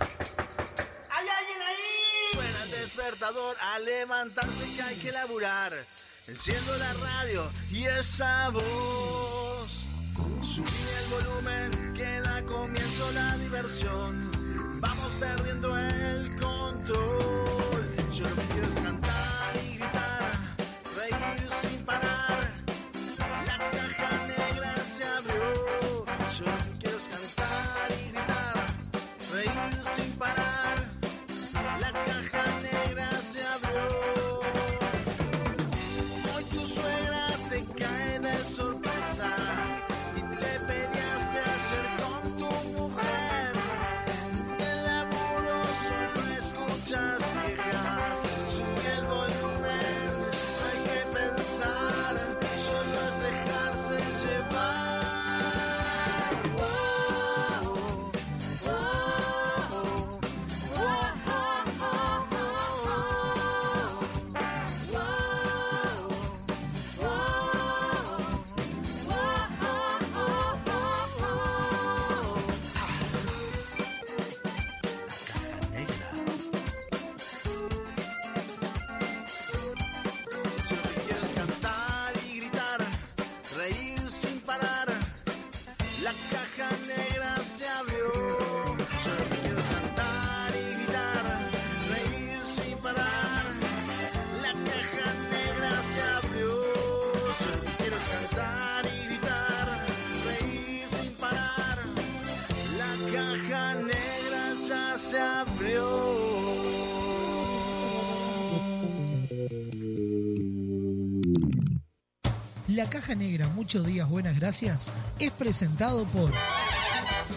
¿Hay alguien ahí? Suena el despertador a levantarse que hay que laburar. Enciendo la radio y esa voz. Subí el volumen que da comienzo la diversión. Vamos perdiendo 8 días buenas gracias es presentado por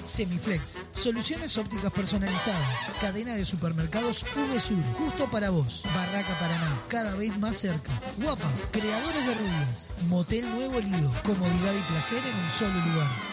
Semiflex, soluciones ópticas personalizadas, cadena de supermercados V Sur, justo para vos, Barraca Paraná, cada vez más cerca, guapas, creadores de rubias, motel nuevo Lido, comodidad y placer en un solo lugar.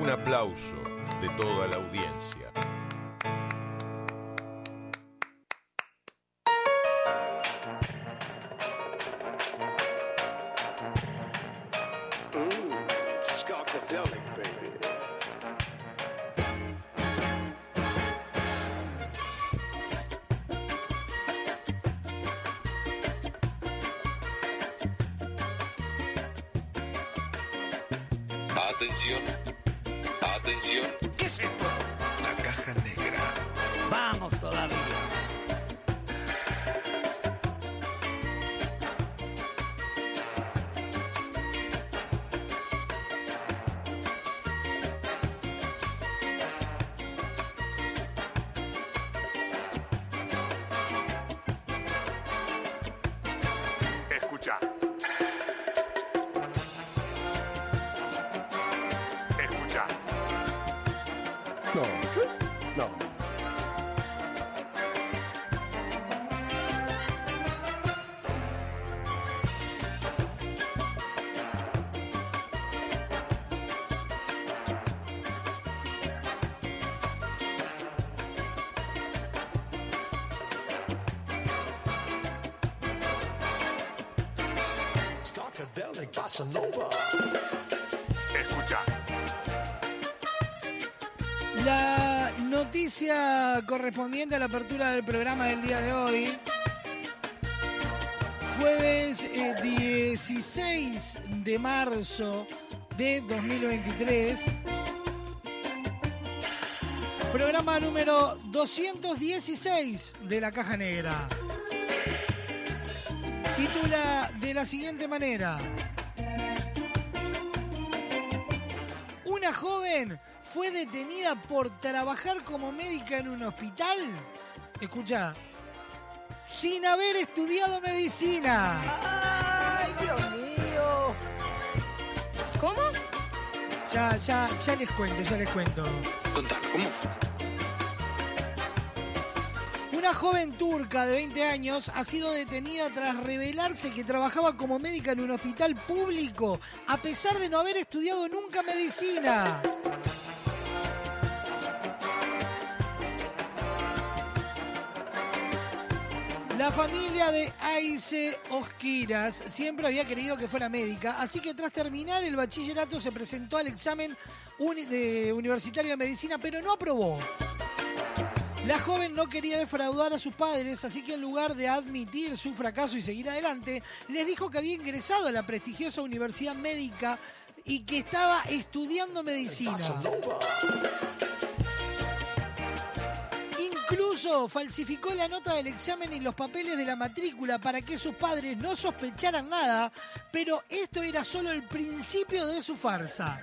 un aplauso de toda la audiencia. Programa del día de hoy. Jueves eh, 16 de marzo de 2023. Programa número 216 de la Caja Negra. Titula de la siguiente manera. Una joven fue detenida por trabajar como médica en un hospital. Escucha. Sin haber estudiado medicina. ¡Ay, Dios mío! ¿Cómo? Ya, ya, ya les cuento, ya les cuento. Contanos, ¿cómo fue? Una joven turca de 20 años ha sido detenida tras revelarse que trabajaba como médica en un hospital público, a pesar de no haber estudiado nunca medicina. La familia de Aise Osquiras siempre había querido que fuera médica, así que tras terminar el bachillerato se presentó al examen universitario de medicina, pero no aprobó. La joven no quería defraudar a sus padres, así que en lugar de admitir su fracaso y seguir adelante, les dijo que había ingresado a la prestigiosa universidad médica y que estaba estudiando medicina. Incluso falsificó la nota del examen y los papeles de la matrícula para que sus padres no sospecharan nada, pero esto era solo el principio de su farsa.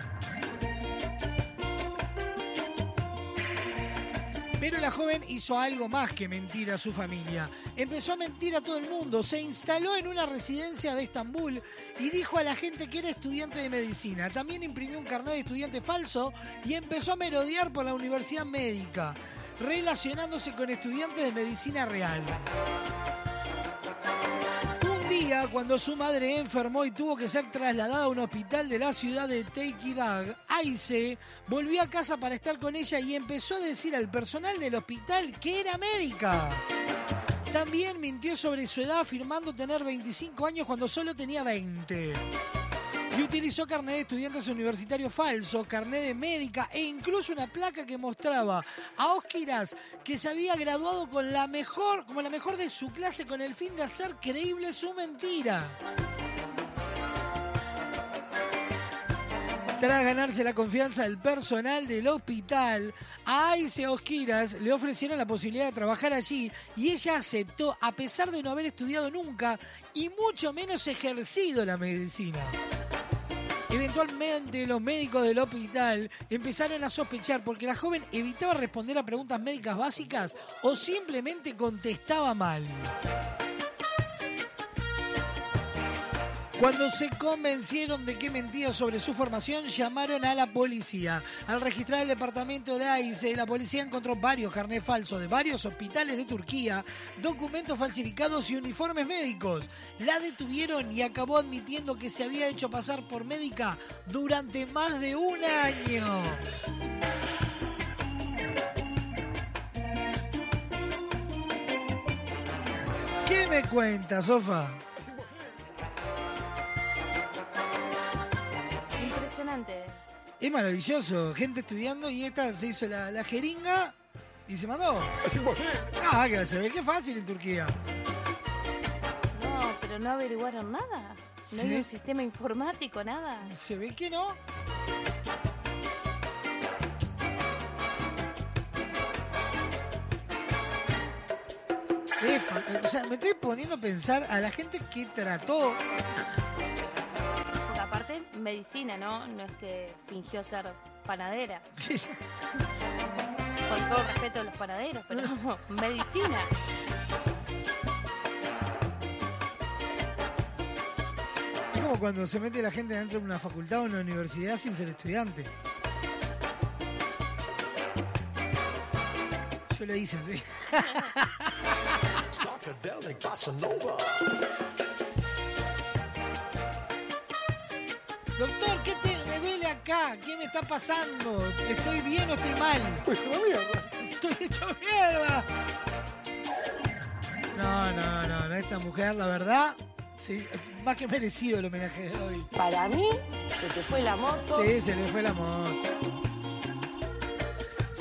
Pero la joven hizo algo más que mentir a su familia. Empezó a mentir a todo el mundo, se instaló en una residencia de Estambul y dijo a la gente que era estudiante de medicina. También imprimió un carnet de estudiante falso y empezó a merodear por la universidad médica, relacionándose con estudiantes de medicina real. Un día, cuando su madre enfermó y tuvo que ser trasladada a un hospital de la ciudad de Tekidag, Aise volvió a casa para estar con ella y empezó a decir al personal del hospital que era médica. También mintió sobre su edad afirmando tener 25 años cuando solo tenía 20. Y utilizó carnet de estudiantes universitarios falso, carnet de médica e incluso una placa que mostraba a Osquiras que se había graduado con la mejor, como la mejor de su clase con el fin de hacer creíble su mentira. Tras ganarse la confianza del personal del hospital, a Aise Osquiras le ofrecieron la posibilidad de trabajar allí y ella aceptó a pesar de no haber estudiado nunca y mucho menos ejercido la medicina. Eventualmente los médicos del hospital empezaron a sospechar porque la joven evitaba responder a preguntas médicas básicas o simplemente contestaba mal. Cuando se convencieron de que mentía sobre su formación, llamaron a la policía. Al registrar el departamento de AICE, la policía encontró varios carnés falsos de varios hospitales de Turquía, documentos falsificados y uniformes médicos. La detuvieron y acabó admitiendo que se había hecho pasar por médica durante más de un año. ¿Qué me cuentas, Sofa? Impresionante. Es maravilloso, gente estudiando y esta se hizo la, la jeringa y se mandó. Ah, que se ve que fácil en Turquía. No, pero no averiguaron nada. No hay un sistema informático, nada. Se ve que no. Epa, o sea, me estoy poniendo a pensar a la gente que trató. Medicina, ¿no? No es que fingió ser panadera. Con todo respeto a los panaderos, pero medicina. Es como cuando se mete la gente dentro de una facultad o una universidad sin ser estudiante. Yo lo hice así. Doctor, ¿qué te, me duele acá? ¿Qué me está pasando? ¿Estoy bien o estoy mal? Estoy hecho mierda. No, no, no, no, esta mujer, la verdad, sí, es más que merecido el homenaje de hoy. Para mí, se te fue la moto. Sí, se le fue la moto.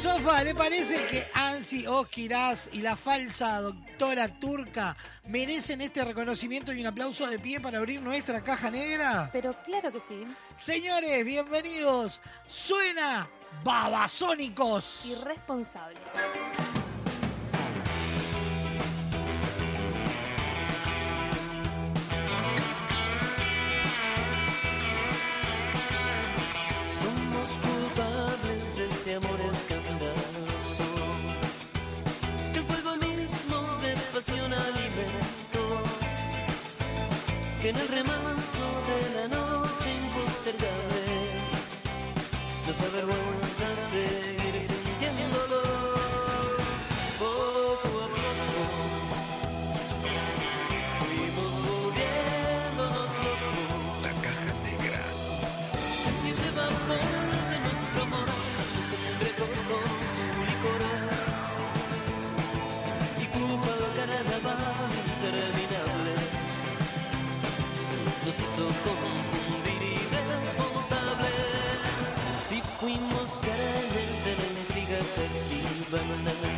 Sofa, ¿le parece que Ansi Oskiraz y la falsa doctora turca merecen este reconocimiento y un aplauso de pie para abrir nuestra caja negra? Pero claro que sí. Señores, bienvenidos. Suena Babasónicos. Irresponsable. Que en el remanso esquivan en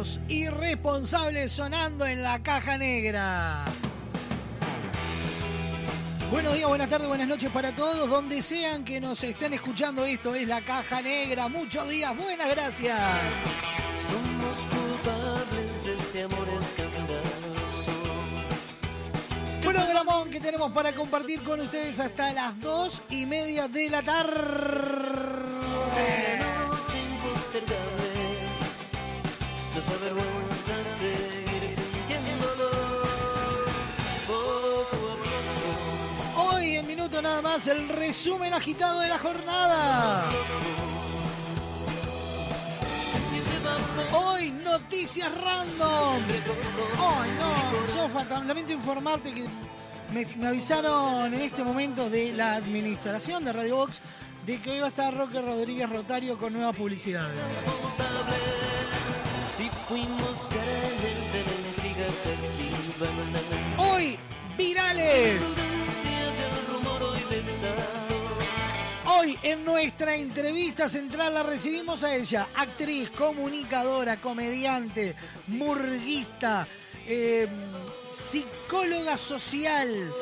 Babasónicos, irresponsables sonando en la caja negra. Buenos días, buenas tardes, buenas noches para todos, donde sean que nos estén escuchando. Esto es La Caja Negra. Muchos días, buenas gracias. Somos culpables de este amor escandaloso. Programón que tenemos para compartir con ustedes hasta las dos y media de la tarde. El resumen agitado de la jornada. Hoy noticias random. Ay no, Sofa, lamento informarte que me, avisaron en este momento de la administración de Radio Box de que hoy va a estar Roque Rodríguez Rotario con nuevas publicidades. responsable si hoy en nuestra entrevista central la recibimos a ella, actriz, comunicadora, comediante, murguista, eh, psicóloga social.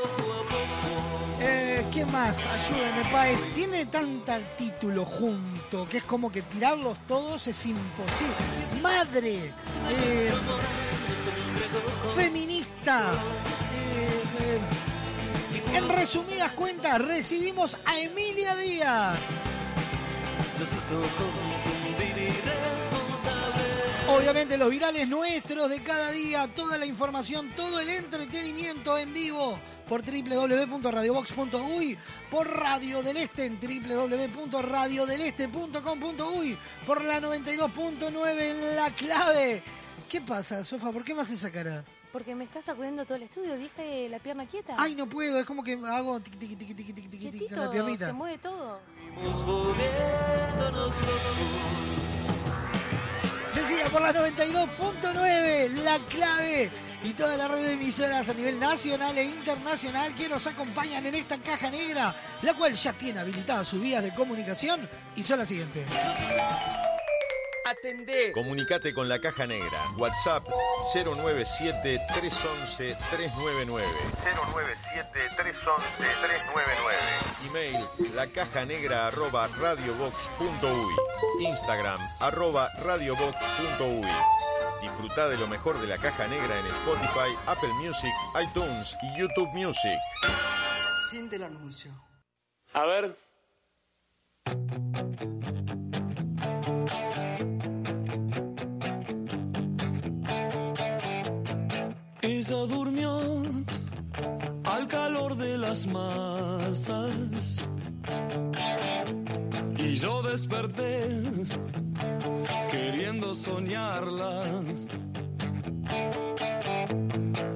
Eh, ¿Qué más? Ayúdame, Paez. Tiene tanta título junto que es como que tirarlos todos es imposible. Madre, eh, feminista. En resumidas cuentas, recibimos a Emilia Díaz. Obviamente los virales nuestros de cada día, toda la información, todo el entretenimiento en vivo por www.radiobox.uy, por Radio del Este en www.radiodeleste.com.uy, por la 92.9 en la clave. ¿Qué pasa, Sofa? ¿Por qué me haces esa cara? Porque me estás sacudiendo todo el estudio, ¿viste la pierna quieta? Ay, no puedo, es como que hago tiqui tiqui tiqui tiqui tiqui tiqui tiqui con la piernita. se mueve todo. Decía por la 92.9, la clave y toda la red de emisoras a nivel nacional e internacional que nos acompañan en esta caja negra, la cual ya tiene habilitadas sus vías de comunicación y son las siguientes. Atendé. Comunicate con la Caja Negra. WhatsApp 097-311-399. 097-311-399. Email lacajanegra arroba radiobox.uy. Instagram arroba radiobox.uy. Disfruta de lo mejor de la Caja Negra en Spotify, Apple Music, iTunes y YouTube Music. Fin del anuncio. A ver. Ella durmió al calor de las masas y yo desperté queriendo soñarla.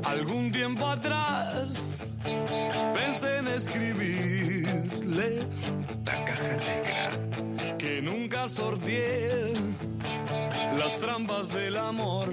Algún tiempo atrás pensé en escribirle La caja negra. que nunca sorteé las trampas del amor.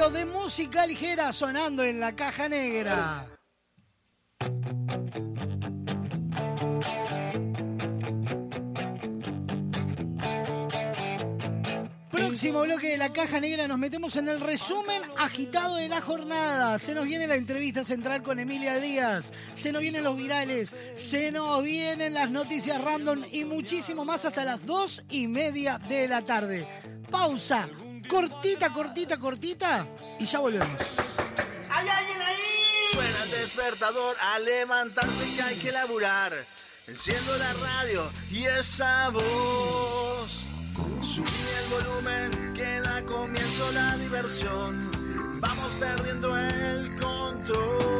De música ligera sonando en la caja negra. Próximo bloque de la caja negra nos metemos en el resumen agitado de la jornada. Se nos viene la entrevista central con Emilia Díaz, se nos vienen los virales, se nos vienen las noticias random y muchísimo más hasta las dos y media de la tarde. Pausa, cortita, cortita, cortita y ya volvemos. ¿Hay alguien ahí? Suena el despertador a levantarse que hay que laburar. Enciendo la radio y esa voz. Subí el volumen que da comienzo la diversión. Vamos perdiendo el control.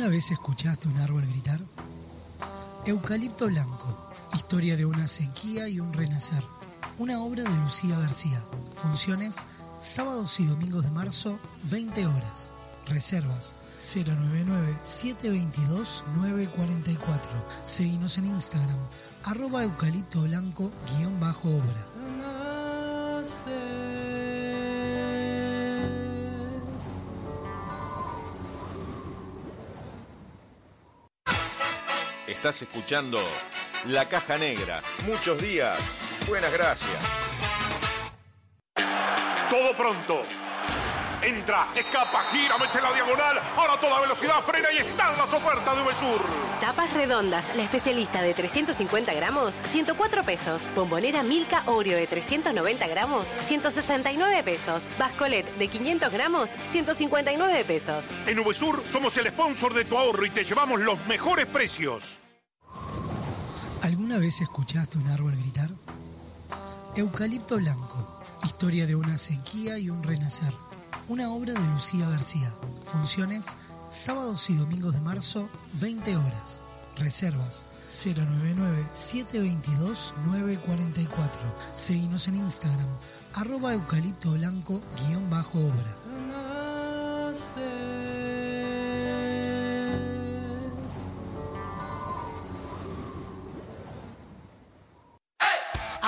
¿Alguna vez escuchaste un árbol gritar? Eucalipto Blanco, historia de una sequía y un renacer. Una obra de Lucía García. Funciones sábados y domingos de marzo, 20 horas. Reservas 099-722-944. Seguimos en Instagram, arroba eucalipto blanco Estás escuchando La Caja Negra. Muchos días. Buenas gracias. Todo pronto. Entra, escapa, gira, mete la diagonal. Ahora a toda velocidad frena y están las ofertas de Uvesur. Tapas redondas, la especialista de 350 gramos, 104 pesos. Bombonera Milka Oreo de 390 gramos, 169 pesos. Bascolet de 500 gramos, 159 pesos. En Uvesur somos el sponsor de tu ahorro y te llevamos los mejores precios. ¿Alguna vez escuchaste un árbol gritar? Eucalipto Blanco, historia de una sequía y un renacer. Una obra de Lucía García. Funciones sábados y domingos de marzo, 20 horas. Reservas 099-722-944. Seguimos en Instagram, arroba eucalipto blanco guion bajo obra.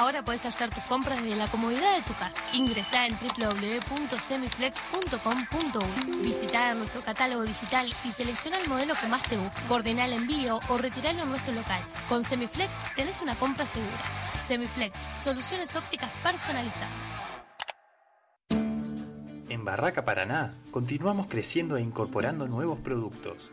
Ahora puedes hacer tus compras desde la comodidad de tu casa. Ingresá en www.semiflex.com.uy. Visita nuestro catálogo digital y selecciona el modelo que más te guste. Coordina el envío o retiralo en nuestro local. Con Semiflex tenés una compra segura. Semiflex, soluciones ópticas personalizadas. En Barraca Paraná continuamos creciendo e incorporando nuevos productos.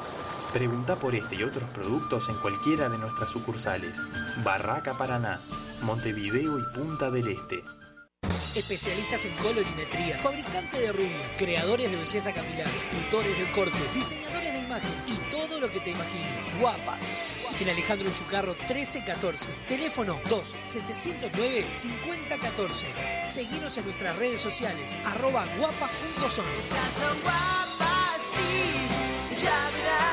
Pregunta por este y otros productos en cualquiera de nuestras sucursales. Barraca Paraná, Montevideo y Punta del Este. Especialistas en colorimetría, fabricantes de rubias, creadores de belleza capilar, escultores del corte, diseñadores de imagen y todo lo que te imagines. Guapas. En Alejandro Chucarro 1314. Teléfono 2 709 5014. Seguinos en nuestras redes sociales arroba guapas.son. Ya verás,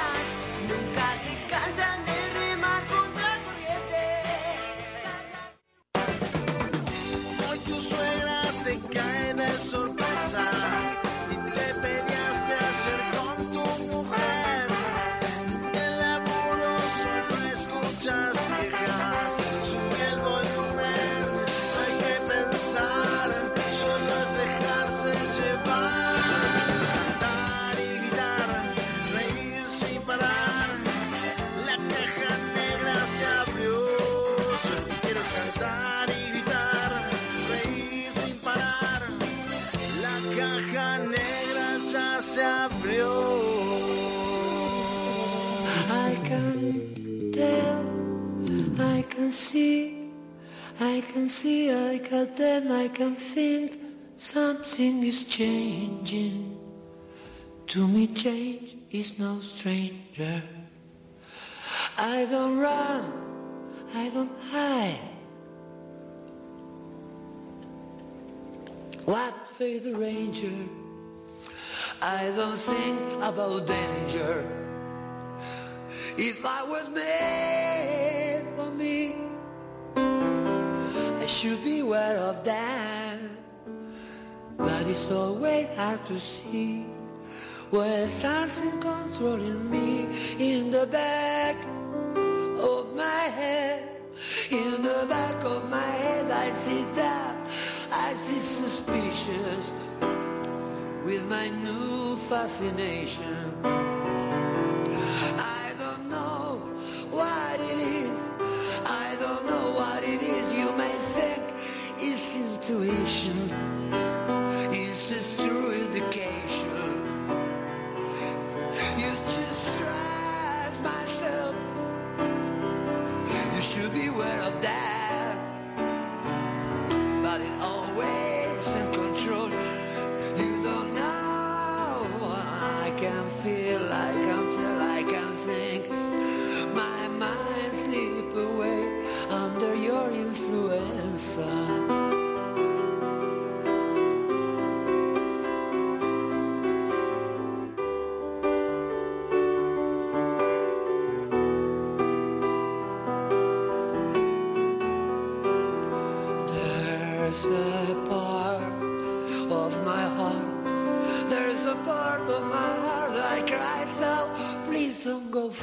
can see, I can tell, I can think something is changing. To me, change is no stranger. I don't run, I don't hide. What faith the ranger? I don't think about danger. If I was made for me, should be aware of that. But it's always hard to see when something controlling me in the back of my head, in the back of my head I see that, I see suspicious with my new fascination. I don't know what it is. It's intuition. It's true indication. You just stress myself. You should be aware of that. But it always in control. You don't know. I can feel, I can tell, I can think. My mind slip away under your influence. I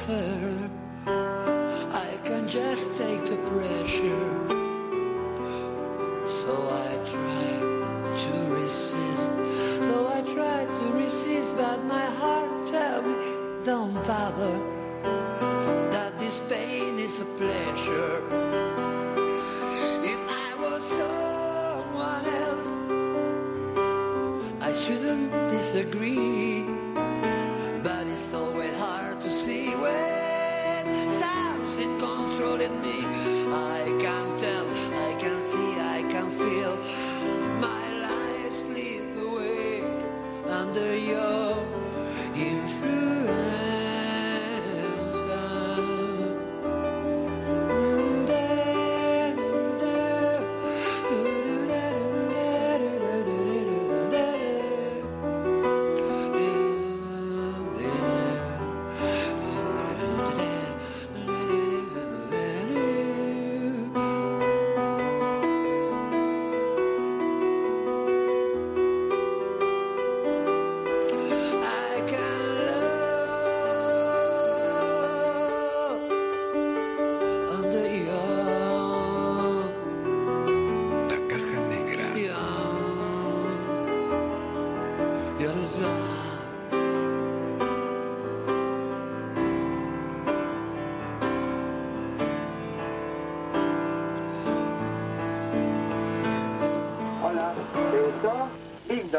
can just take the pressure. So I try to resist. So I try to resist, but my heart tells me, don't bother. Under your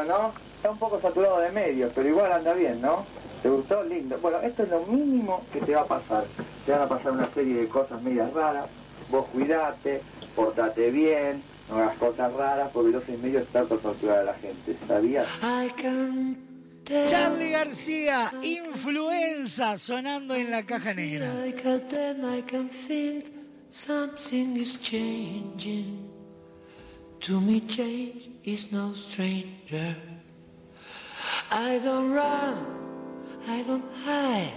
¿no? Está un poco saturado de medios, pero igual anda bien, ¿no? ¿Te gustó? Lindo. Bueno, esto es lo mínimo que te va a pasar. Te van a pasar una serie de cosas medias raras. Vos cuidate, portate bien, no hagas cosas raras, porque los en medios está por torturar a la gente. ¿Sabías? I can Charlie García, influenza, sonando en la caja negra. something is changing. To me change is no stranger. I don't run, I don't hide.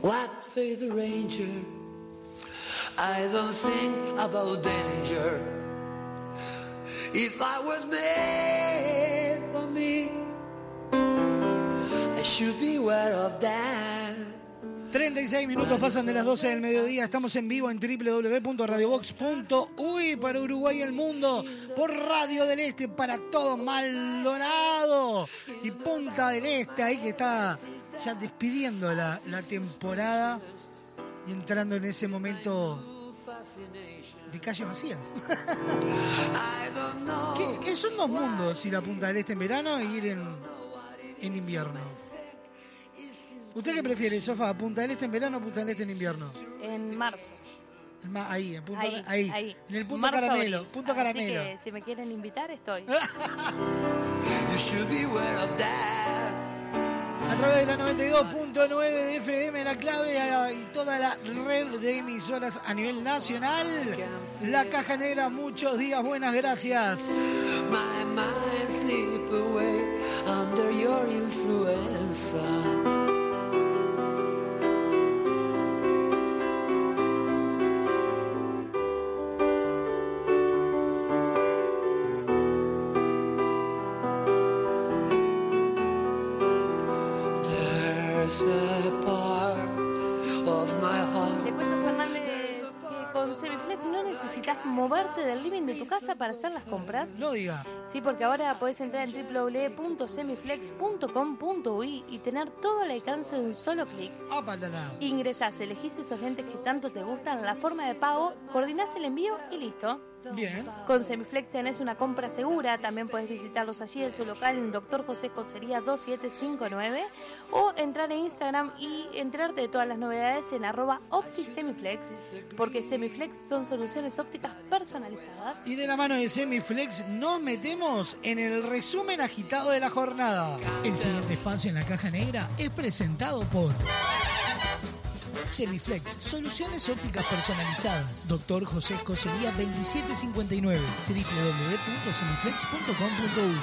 What for the ranger? I don't think about danger. If I was made for me, I should be aware of that. 36 minutos pasan de las 12 del mediodía. Estamos en vivo en www.radiobox.uy para Uruguay y el mundo. Por Radio del Este para todo Maldonado. Y Punta del Este, ahí que está ya despidiendo la, temporada y entrando en ese momento de calle Macías. ¿Qué, qué son dos mundos? Ir a Punta del Este en verano e ir en, en invierno. ¿Usted qué prefiere, Sofá? ¿Punta del Este en verano o Punta del Este en invierno? En marzo. En ma- Ahí, en, punto, Ahí, ahí, ahí. en el punto Marzo, caramelo. abril. Punto Así caramelo. que si me quieren invitar, estoy. You should be aware of that. A través de la 92.9 de FM, la clave eh, y toda la red de emisoras a nivel nacional. La Caja Negra, muchos días, buenas gracias. My mind slip away under your influence. Necesitas moverte del living de tu casa para hacer las compras? No diga. Sí, porque ahora podés entrar en www.semiflex.com.uy y tener todo al alcance de un solo clic. Ingresás, elegís esos lentes que tanto te gustan, la forma de pago, coordinás el envío y listo. Bien. Con Semiflex tenés una compra segura, también puedes visitarlos allí en su local en Doctor José Cosería 2759 o entrar en Instagram y enterarte de todas las novedades en arroba OptiSemiflex, porque Semiflex son soluciones ópticas personalizadas. Y de la mano de Semiflex nos metemos en el resumen agitado de la jornada. El siguiente espacio en la caja negra es presentado por Semiflex, soluciones ópticas personalizadas. Doctor José Escocería 2759, www.semiflex.com.uy.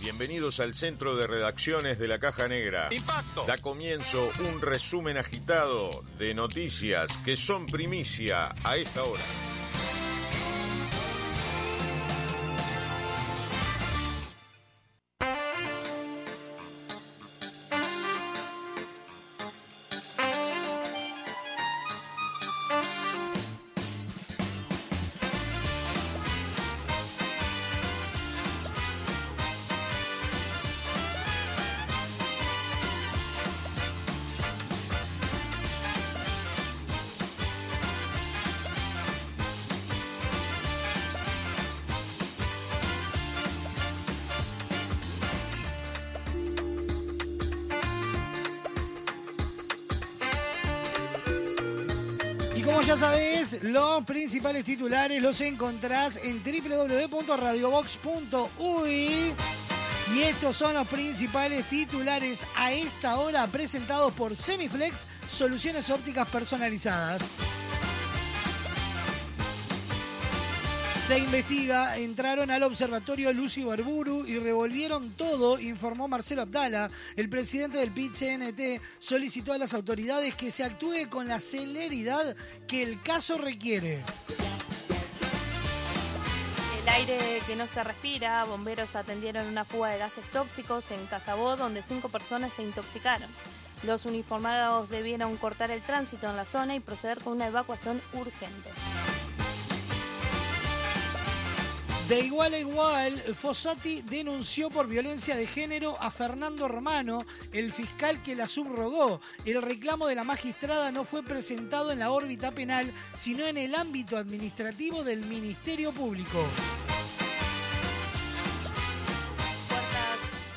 Bienvenidos al centro de redacciones de la Caja Negra. Impacto. Da comienzo un resumen agitado de noticias que son primicia a esta hora. Ya sabés, los principales titulares los encontrás en www.radiobox.uy. Y estos son los principales titulares a esta hora presentados por Semiflex, soluciones ópticas personalizadas. Se investiga, entraron al observatorio Lucy Barburu y revolvieron todo, informó Marcelo Abdala. El presidente del PIT-CNT solicitó a las autoridades que se actúe con la celeridad que el caso requiere. El aire que no se respira, bomberos atendieron una fuga de gases tóxicos en Casabó, donde cinco personas se intoxicaron. Los uniformados debieron cortar el tránsito en la zona y proceder con una evacuación urgente. De igual a igual, Fossati denunció por violencia de género a Fernando Romano, el fiscal que la subrogó. El reclamo de la magistrada no fue presentado en la órbita penal, sino en el ámbito administrativo del Ministerio Público.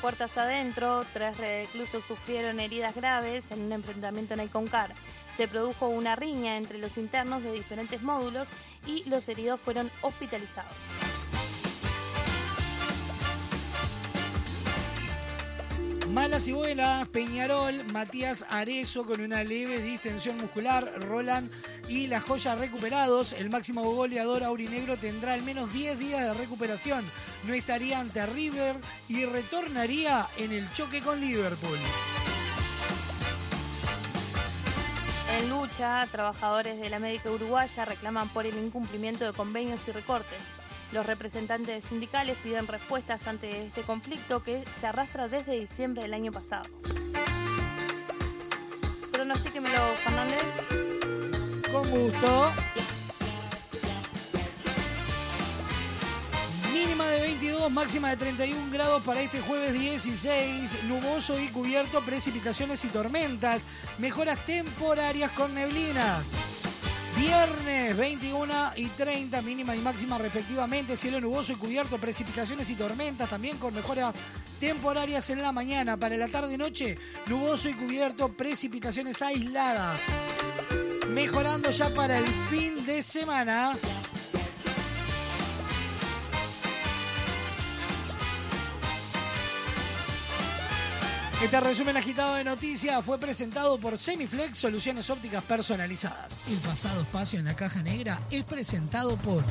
Puertas adentro, tres reclusos sufrieron heridas graves en un enfrentamiento en Iconcar. Se produjo una riña entre los internos de diferentes módulos y los heridos fueron hospitalizados. Malas y buenas, Peñarol, Matías Arezo con una leve distensión muscular, Roland y las joyas recuperados. El máximo goleador aurinegro tendrá al menos 10 días de recuperación. No estaría ante River y retornaría en el choque con Liverpool. En lucha, trabajadores de la médica uruguaya reclaman por el incumplimiento de convenios y recortes. Los representantes sindicales piden respuestas ante este conflicto que se arrastra desde diciembre del año pasado. Pronostíquemelo, Fernández. Con gusto. Mínima de 22, máxima de 31 grados para este jueves 16. Nuboso y cubierto, precipitaciones y tormentas. Mejoras temporarias con neblinas. Viernes 21 y 30, mínima y máxima respectivamente, cielo nuboso y cubierto, precipitaciones y tormentas, también con mejoras temporarias en la mañana. Para la tarde y noche, nuboso y cubierto, precipitaciones aisladas. Mejorando ya para el fin de semana. Este resumen agitado de noticias fue presentado por Semiflex, soluciones ópticas personalizadas. El pasado espacio en la caja negra es presentado por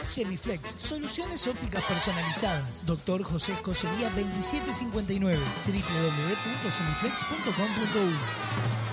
Semiflex, soluciones ópticas personalizadas. Doctor José Escocería 2759, www.semiflex.com.uy.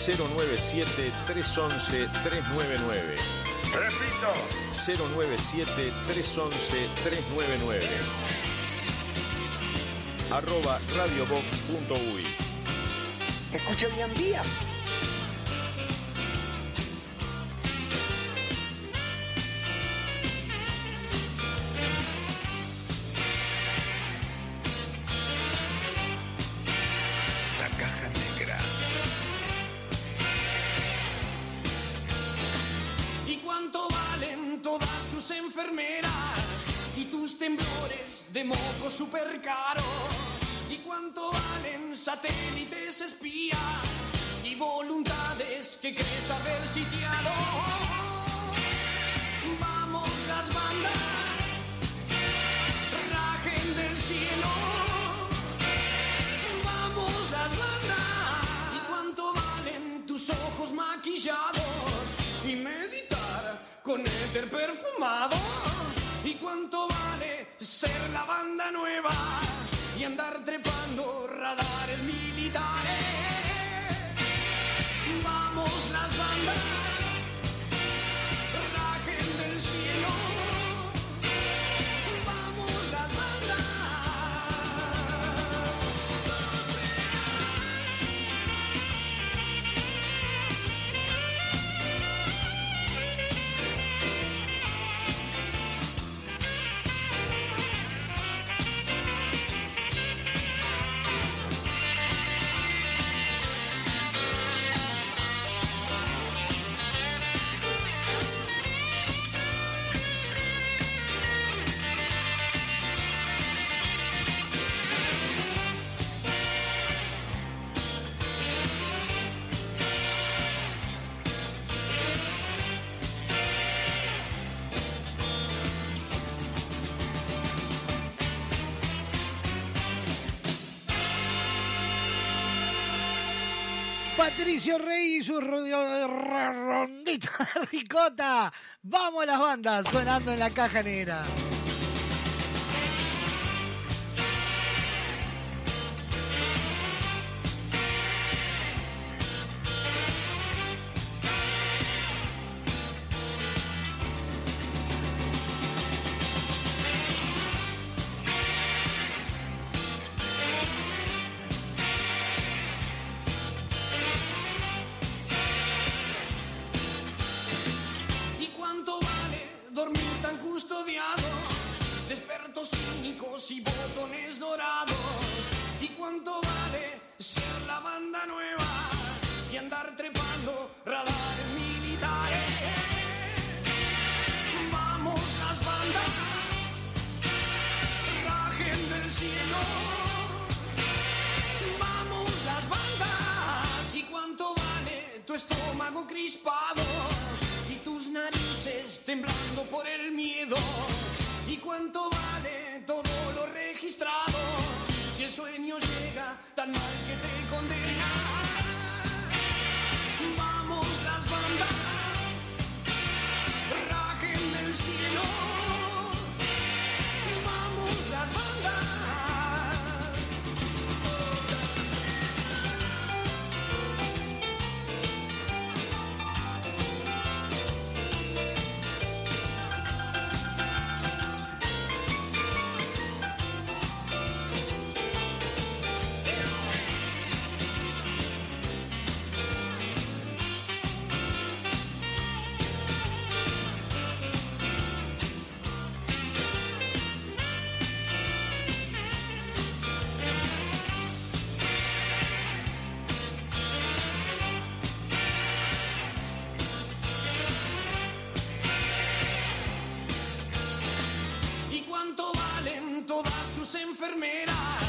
097-311-399. Repito. 097-311-399. Arroba radiobox.uy. Escucha bien día. Patricio Rey y su rondita ricota. Vamos a las bandas sonando en la caja negra.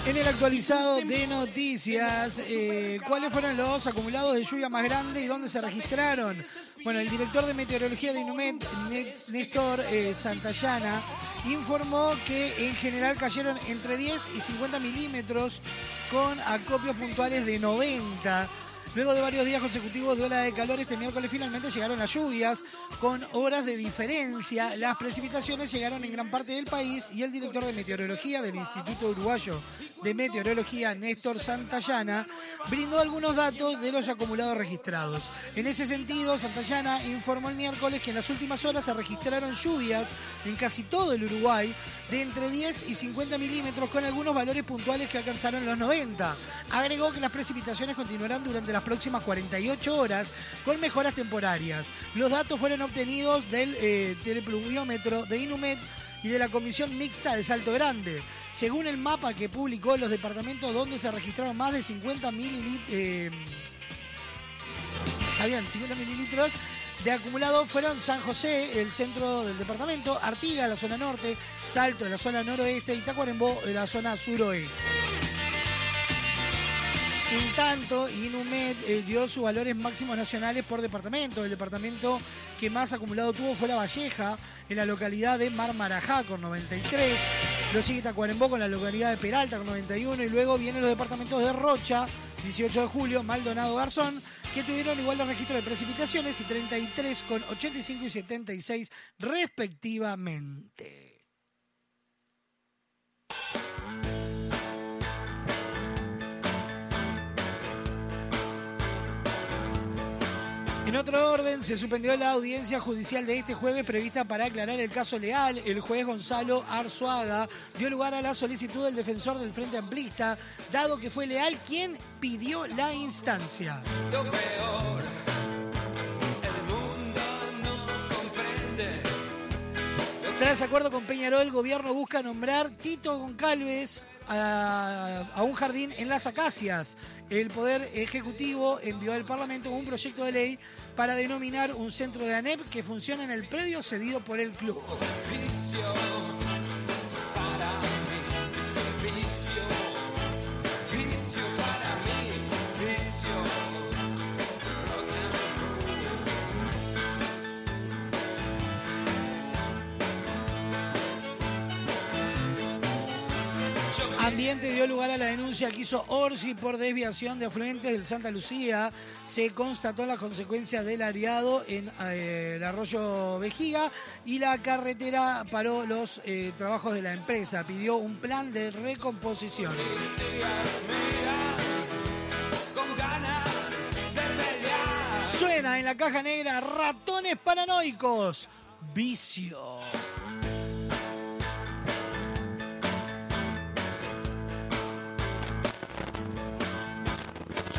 En el actualizado de noticias, eh, ¿cuáles fueron los acumulados de lluvia más grandes y dónde se registraron? Bueno, el director de meteorología de Inumet, Néstor eh, Santayana, informó que en general cayeron entre 10 y 50 milímetros con acopios puntuales de 90. Luego de varios días consecutivos de ola de calor, este miércoles finalmente llegaron las lluvias con horas de diferencia. Las precipitaciones llegaron en gran parte del país y el director de meteorología del Instituto Uruguayo de Meteorología, Néstor Santayana, brindó algunos datos de los acumulados registrados. En ese sentido, Santayana informó el miércoles que en las últimas horas se registraron lluvias en casi todo el Uruguay de entre 10 y 50 milímetros con algunos valores puntuales que alcanzaron los 90. Agregó que las precipitaciones continuarán durante las próximas 48 horas con mejoras temporarias. Los datos fueron obtenidos del eh, de Inumet y de la Comisión Mixta de Salto Grande. Según el mapa que publicó los departamentos donde se registraron más de 50 mililitros, habían 50 mililitros de acumulado fueron San José, el centro del departamento, Artigas, la zona norte, Salto, la zona noroeste y Tacuarembó, la zona suroeste. En tanto, Inumet eh, dio sus valores máximos nacionales por departamento. El departamento que más acumulado tuvo fue La Valleja, en la localidad de Marmarajá, con 93. Lo sigue Tacuarembó con la localidad de Peralta, con 91. Y luego vienen los departamentos de Rocha, 18 de julio, Maldonado, Garzón, que tuvieron igual de registro de precipitaciones y 33 con 85 y 76 respectivamente. En otro orden, se suspendió la audiencia judicial de este jueves prevista para aclarar el caso leal. El juez Gonzalo Arzuaga dio lugar a la solicitud del defensor del Frente Amplista, dado que fue leal quien pidió la instancia. Lo peor, el mundo no comprende. Tras acuerdo con Peñarol, el gobierno busca nombrar Tito Goncalves a, a un jardín en las Acacias. El Poder Ejecutivo envió al Parlamento un proyecto de ley para denominar un centro de ANEP que funciona en el predio cedido por el club. Ambiente dio lugar a la denuncia que hizo Orsi por desviación de afluentes del Santa Lucía. Se constató las consecuencias del ariado en eh, el arroyo Vejiga y la carretera paró los eh, trabajos de la empresa. Pidió un plan de recomposición. Suena en la caja negra ratones paranoicos. Vicio.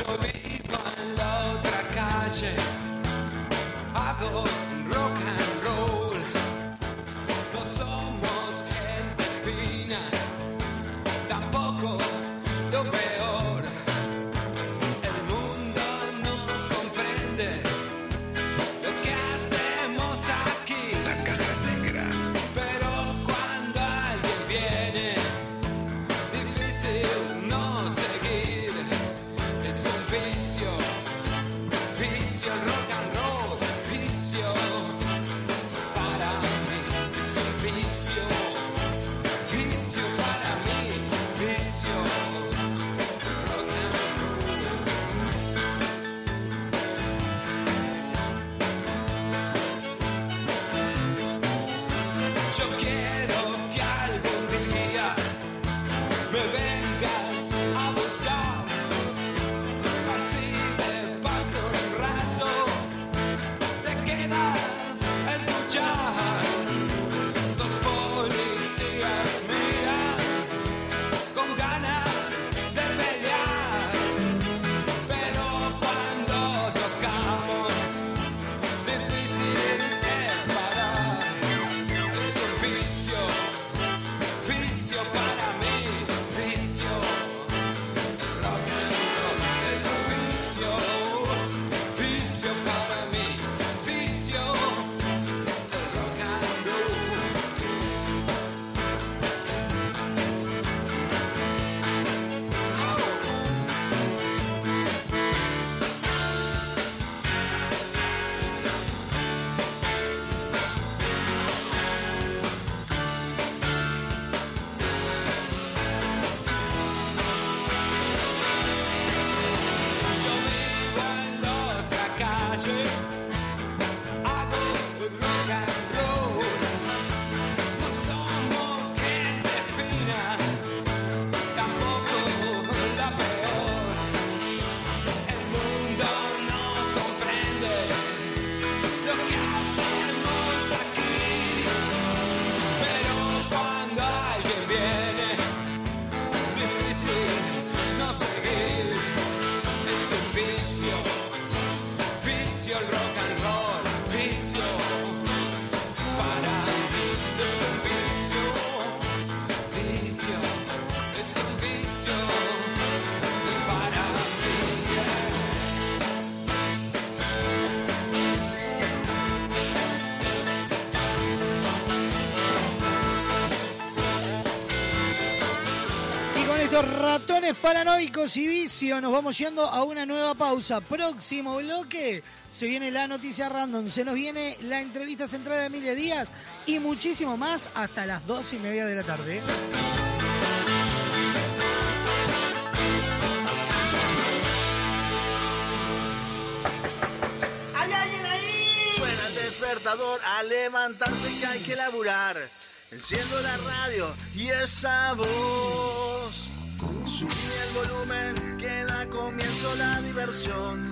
Yo vivo en la otra Ratones paranoicos y vicio, nos vamos yendo a una nueva pausa. Próximo bloque, se viene la noticia random, se nos viene la entrevista central de Emilia Díaz y muchísimo más hasta las dos y media de la tarde. ¿Hay alguien ahí? Suena el despertador a levantarse que hay que laburar. Enciendo la radio y esa voz. Diversión.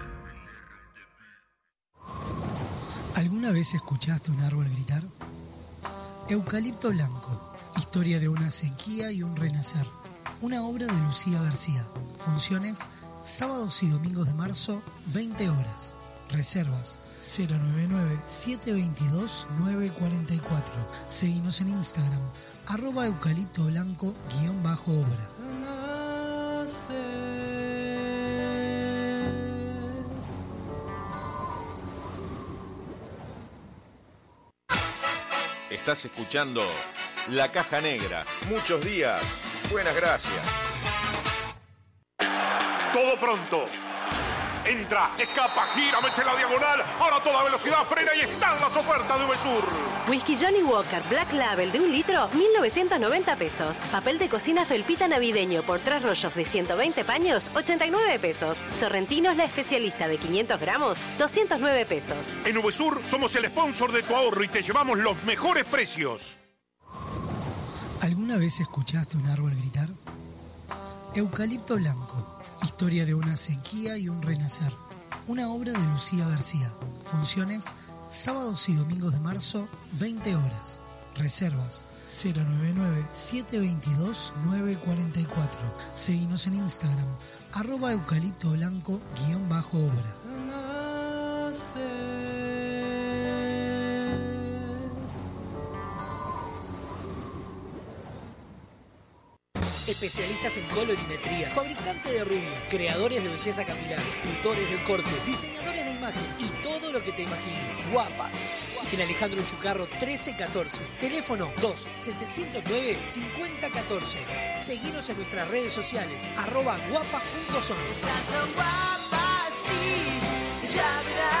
¿Alguna vez escuchaste un árbol gritar? Eucalipto Blanco, historia de una sequía y un renacer. Una obra de Lucía García. Funciones sábados y domingos de marzo, 20 horas. Reservas 099-722-944. Seguimos en Instagram, arroba eucalipto blanco Estás escuchando La Caja Negra. Muchos días. Buenas gracias. Todo pronto. Entra, escapa, gira, mete la diagonal. Ahora a toda velocidad frena y están las ofertas de VSUR. Whisky Johnny Walker Black Label de un litro, 1990 pesos. Papel de cocina felpita navideño por tres rollos de 120 paños, 89 pesos. Sorrentinos la especialista de 500 gramos, 209 pesos. En VSUR somos el sponsor de tu ahorro y te llevamos los mejores precios. ¿Alguna vez escuchaste un árbol gritar? Eucalipto Blanco, historia de una sequía y un renacer. Una obra de Lucía García. Funciones sábados y domingos de marzo, 20 horas. Reservas 099-722-944. Seguimos en Instagram, arroba eucalipto blanco guion bajo obra. Especialistas en colorimetría, fabricante de rubias, creadores de belleza capilar, escultores del corte, diseñadores de imagen y todo lo que te imagines. Guapas. En Alejandro Chucarro 1314. Teléfono 2-709-5014. Seguinos en nuestras redes sociales. Arroba guapas.son. Ya verás,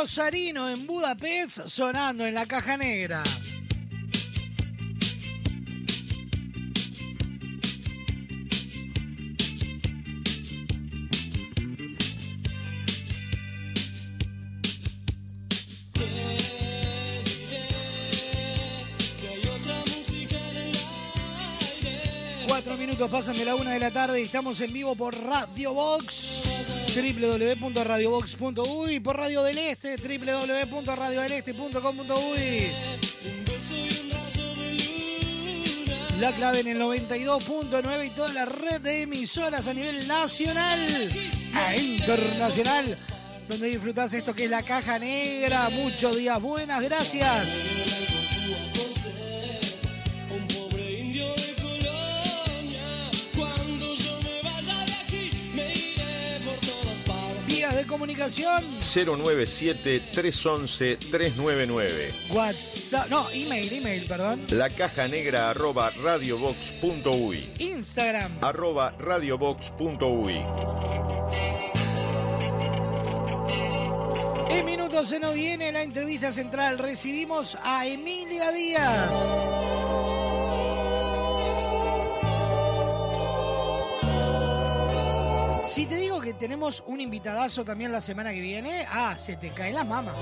Rosarino en Budapest sonando en la caja negra. Cuatro minutos pasan de la una de la tarde y estamos en vivo por Radio Box www.radiobox.uy, por Radio del Este, www.radiodeleste.com.uy. La clave en el 92.9 y toda la red de emisoras a nivel nacional e internacional, donde disfrutás esto que es la caja negra. Muchos días buenas, gracias. De comunicación. 097-311-399. WhatsApp. No, email, email, perdón. La caja negra arroba radiobox.uy. Instagram. Arroba radiobox.uy. En minutos se nos viene la entrevista central. Recibimos a Emilia Díaz. Tenemos un invitadazo también la semana que viene, ah, se te cae la mama.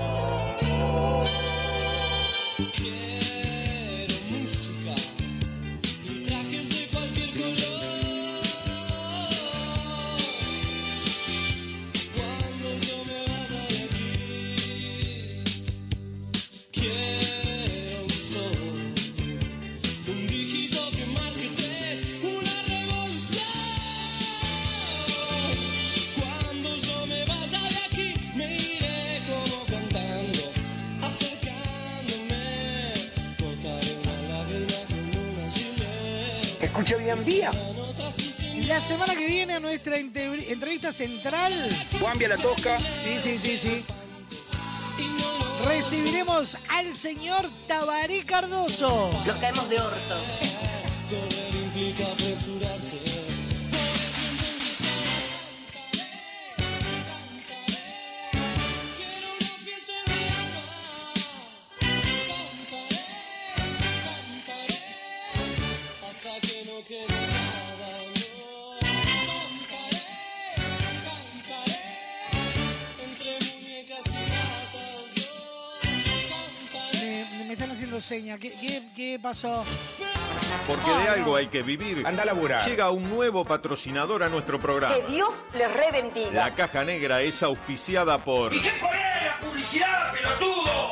Nuestra entre- entrevista central. Juan la tosca. Sí, sí, sí, sí. Recibiremos al señor Tabaré Cardoso. Nos caemos de orto. ¿Qué, qué, qué pasó? Porque de algo no. hay que vivir. Anda a laburar. Llega un nuevo patrocinador a nuestro programa. Que Dios les rebendiga. La caja negra es auspiciada por ¿Y qué ponés la publicidad, pelotudo?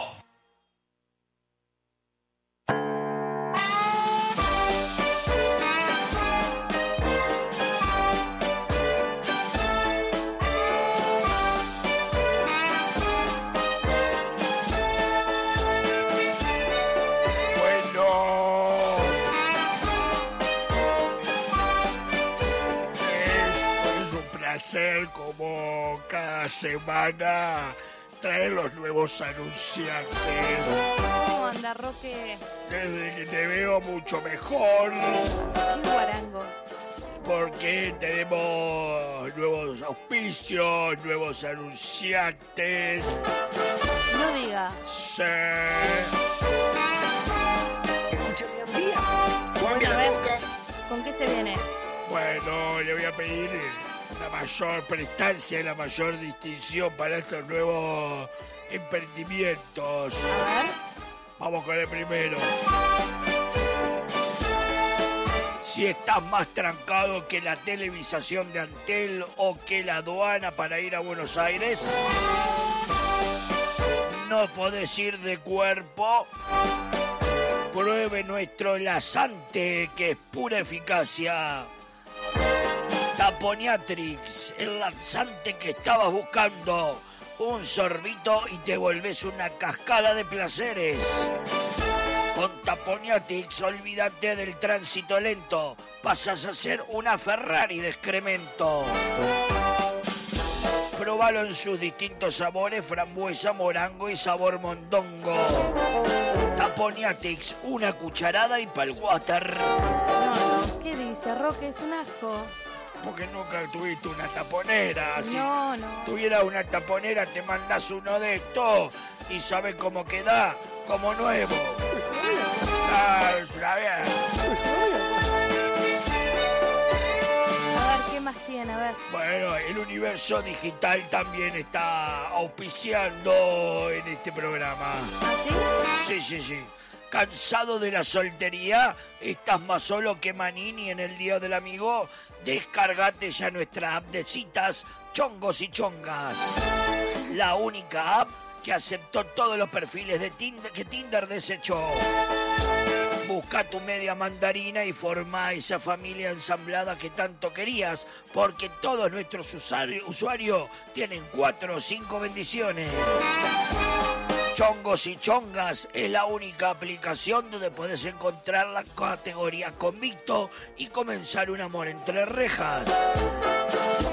Los nuevos anunciantes. ¿Cómo anda, Roque? Desde que te veo mucho mejor Qué guarango. porque tenemos nuevos auspicios, nuevos anunciantes. No diga. Sí. Bueno, a ver. ¿Con qué se viene? Bueno, le voy a pedir la mayor prestancia y la mayor distinción para estos nuevos emprendimientos. A ver. Vamos con el primero. Si estás más trancado que la televisación de Antel o que la aduana para ir a Buenos Aires, no podés ir de cuerpo. Pruebe nuestro lasante que es pura eficacia. Taponiatrix, el laxante que estabas buscando. Un sorbito y te volvés una cascada de placeres. Con Taponiatrix, olvídate del tránsito lento. Pasas a ser una Ferrari de excremento. Probalo en sus distintos sabores, frambuesa, morango y sabor mondongo. Taponiatrix, una cucharada y pa'l water. No, no. ¿Qué dice, Roque? Es un asco. Porque nunca tuviste una taponera. Si No, no. tuviera una taponera, te mandas uno de estos y sabes cómo queda, como nuevo. Ah, es una. A ver, ¿qué más tiene? A ver. Bueno, el universo digital también está auspiciando en este programa. ¿Ah, Sí, sí, sí. ¿Cansado de la soltería? ¿Estás más solo que Manini en el Día del Amigo? Descargate ya nuestra app de citas, chongos y chongas. La única app que aceptó todos los perfiles de Tinder que Tinder desechó. Busca tu media mandarina y forma esa familia ensamblada que tanto querías, porque todos nuestros usuarios tienen cuatro o cinco bendiciones. Chongos y Chongas es la única aplicación donde puedes encontrar la categoría convicto y comenzar un amor entre rejas.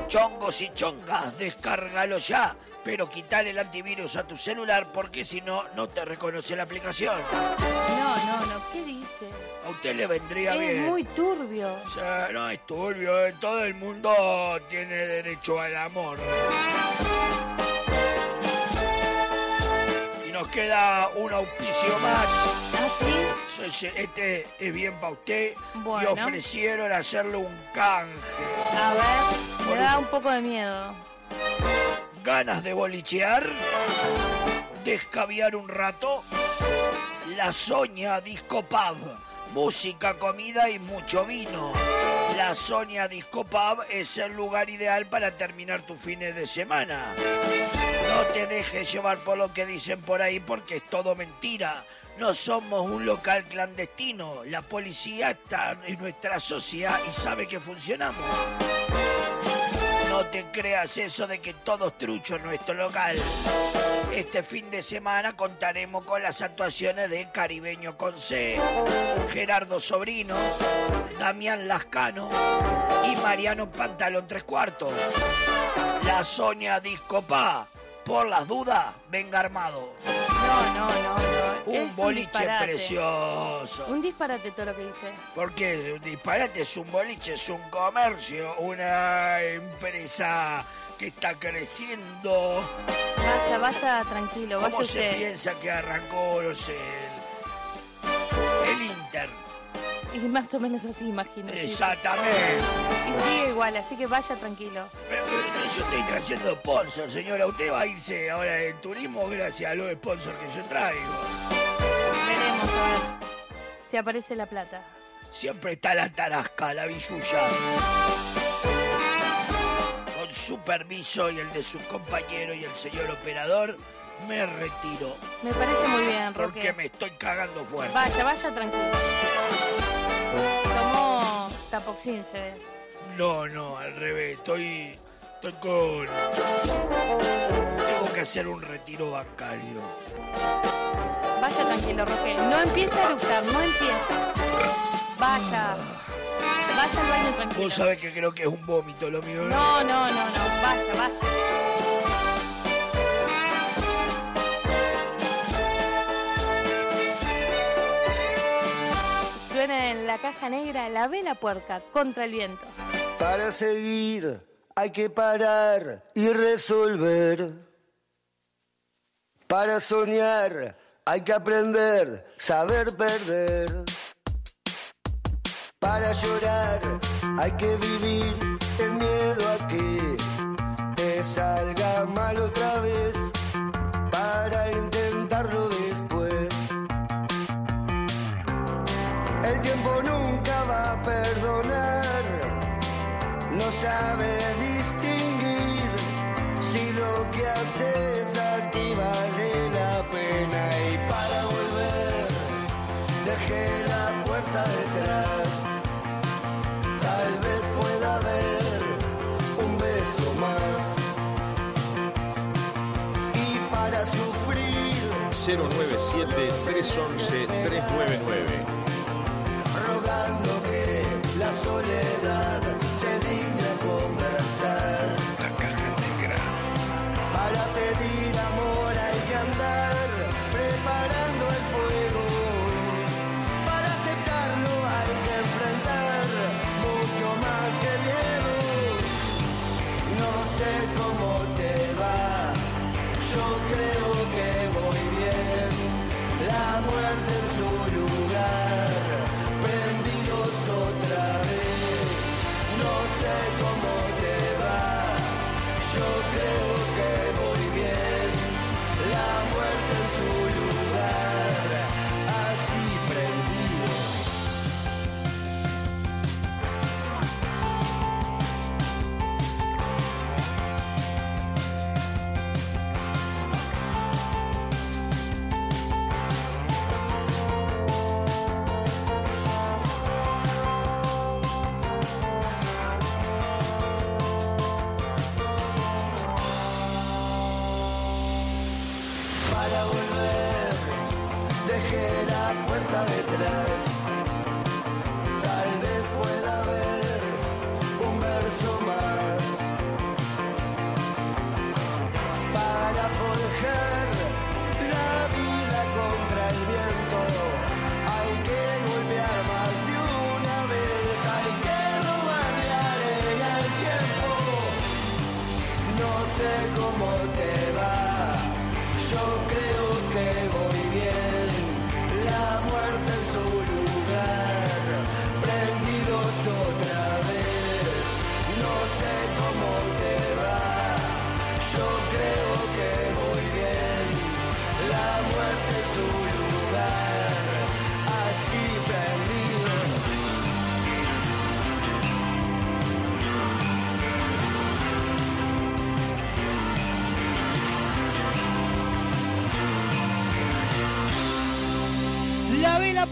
Chongos y chongas, descárgalo ya, pero quitale el antivirus a tu celular porque si no, no te reconoce la aplicación. No, no, no, ¿qué dice? A usted le vendría Es bien. muy turbio. O sea, no es turbio, eh, todo el mundo tiene derecho al amor. Nos queda un auspicio más. ¿Ah, Sí, Este es bien para usted. Bueno. Y ofrecieron hacerle un canje. A ver, me da un poco de miedo. ¿Ganas de bolichear? ¿Descaviar un rato? La Soña Disco Pub. Música, comida y mucho vino. La Sonia Disco Pub es el lugar ideal para terminar tus fines de semana. No te dejes llevar por lo que dicen por ahí porque es todo mentira. No somos un local clandestino. La policía está en nuestra sociedad y sabe que funcionamos. No te creas eso de que todo es trucho en nuestro local. Este fin de semana contaremos con las actuaciones de Caribeño con C, Gerardo Sobrino, Damián Lascano y Mariano Pantalón Tres Cuartos. La Sonia Discopa, por las dudas, venga armado. No, no, no, no. Un Es boliche precioso. Un disparate todo lo que dice. Porque un disparate es un boliche, es un comercio, una empresa que está creciendo. Vaya, vaya tranquilo, vaya ¿Cómo se usted. piensa que arrancó, no sé, el, el Inter? Y más o menos así, imagino. sí. Exactamente. Y sigue igual, así que vaya tranquilo. Pero, pero yo estoy trayendo sponsor, señora. Usted va a irse ahora en turismo gracias a los sponsors que yo traigo. Veremos a ver si aparece la plata. Siempre está la tarasca, la billulla. Su permiso y el de sus compañeros y el señor operador, me retiro. Me parece muy bien, Porque Roque. me estoy cagando fuerte. Vaya, vaya tranquilo. Tomó tapoxín, se ve. No, no, al revés. Estoy, estoy con... Tengo que hacer un retiro bancario. Vaya tranquilo, Roque. No empiece a eructar, no empiece. Vaya. Vaya al baño tranquilo. Vos sabés que creo que es un vómito lo mío. No, no, no, no. Vaya, vaya. Suena en la caja negra la vela puerca contra el viento. Para seguir hay que parar y resolver. Para soñar hay que aprender, saber perder. Para llorar hay que vivir el miedo a que te salga mal otra vez. Para intentarlo después. El tiempo nunca va a perdonar. No sabe 097-311-399. rogando que la soledad se digne a conversar.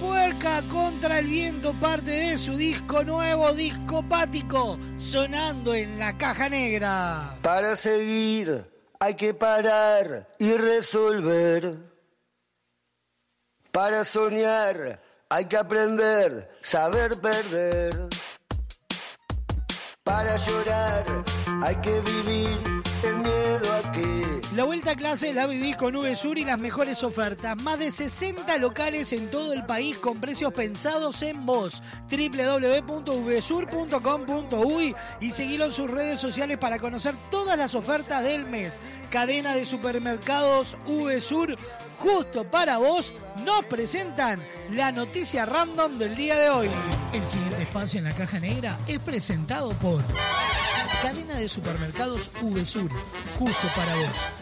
Puerca contra el viento, parte de su disco nuevo, discopático, sonando en la caja negra. Para seguir hay que parar y resolver. Para soñar hay que aprender, saber perder. Para llorar hay que vivir La vuelta a clase la vivís con VSUR y las mejores ofertas. Más de 60 locales en todo el país con precios pensados en vos. www.vsur.com.uy y seguilo en sus redes sociales para conocer todas las ofertas del mes. Cadena de supermercados VSUR, justo para vos, nos presentan la noticia random del día de hoy. El siguiente espacio en la caja negra es presentado por Cadena de supermercados VSUR, justo para vos.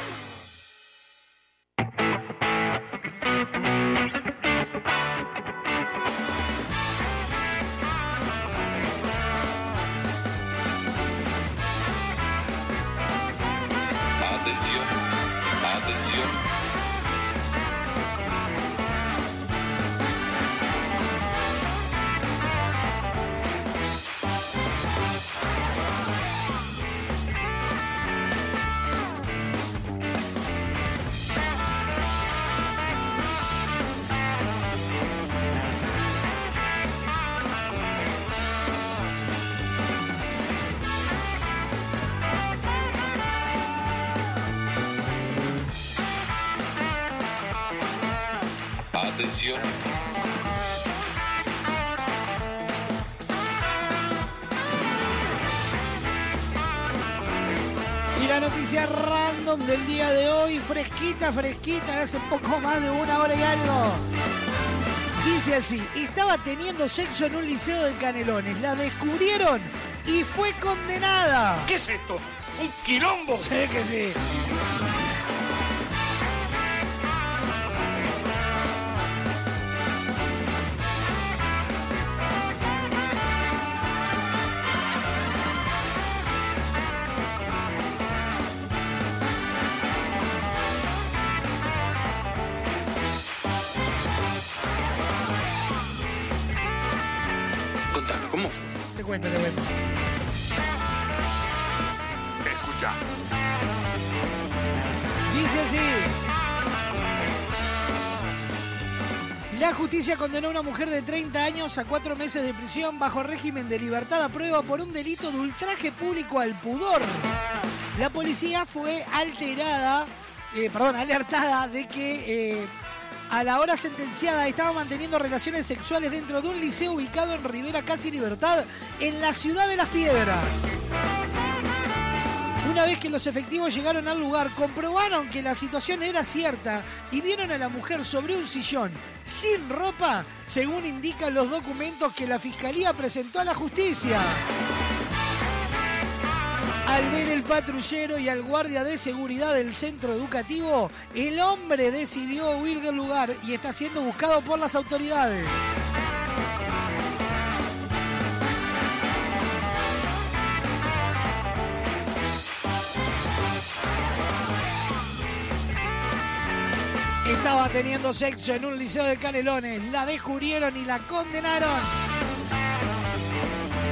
Hace poco más de una hora y algo. Dice así, estaba teniendo sexo en un liceo de Canelones, la descubrieron y fue condenada. ¿Qué es esto? ¿Un quilombo? Sé que sí. Condenó a una mujer de 30 años a cuatro meses de prisión bajo régimen de libertad a prueba por un delito de ultraje público al pudor. La policía fue alterada, eh, perdón, alertada de que eh, a la hora sentenciada estaba manteniendo relaciones sexuales dentro de un liceo ubicado en Rivera Casi Libertad, en la ciudad de Las Piedras. Una vez que los efectivos llegaron al lugar, comprobaron que la situación era cierta y vieron a la mujer sobre un sillón, sin ropa, según indican los documentos que la fiscalía presentó a la justicia. Al ver el patrullero y al guardia de seguridad del centro educativo, el hombre decidió huir del lugar y está siendo buscado por las autoridades. Estaba teniendo sexo en un liceo de Canelones, la descubrieron y la condenaron.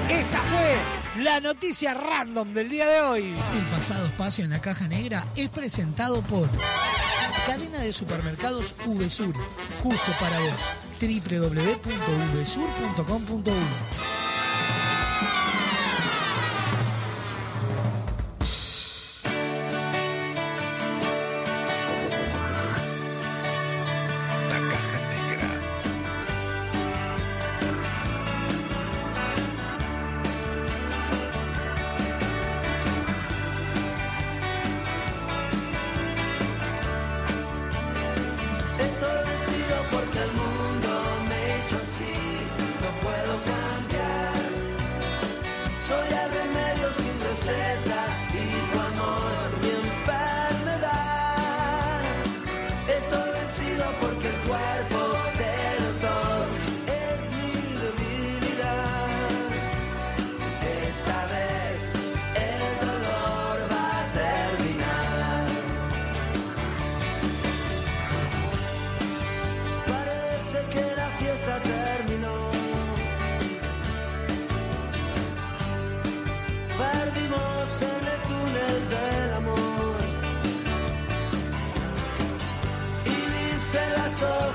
Esta fue la noticia random del día de hoy. El pasado espacio en la caja negra es presentado por Cadena de Supermercados VSUR, justo para vos. www.vsur.com.uy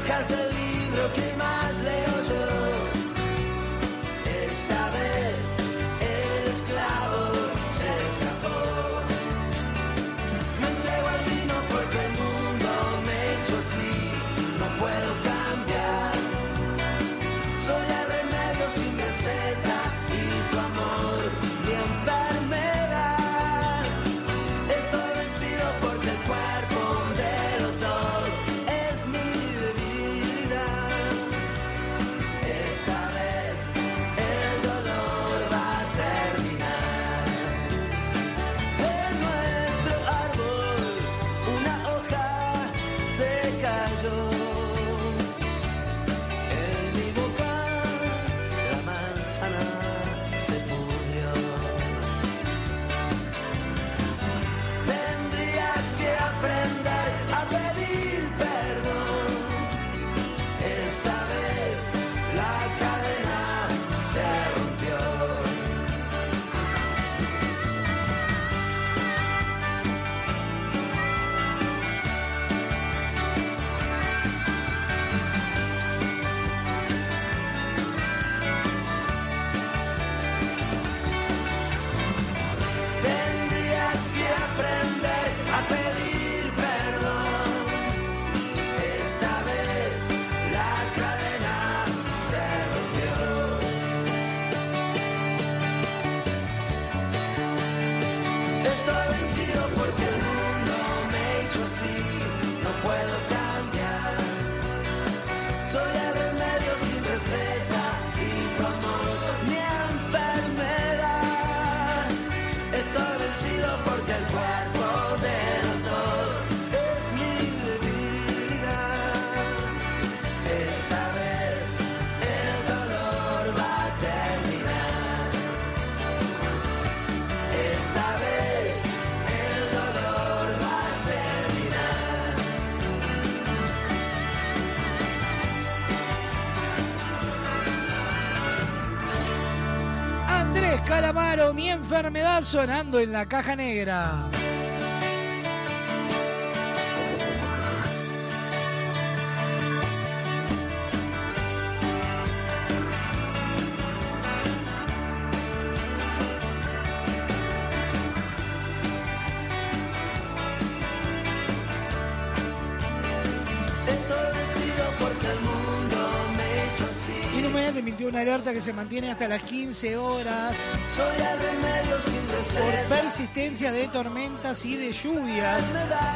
hojas del libro que enfermedad sonando en la caja negra. que se mantiene hasta las 15 horas. Por persistencia de tormentas y de lluvias,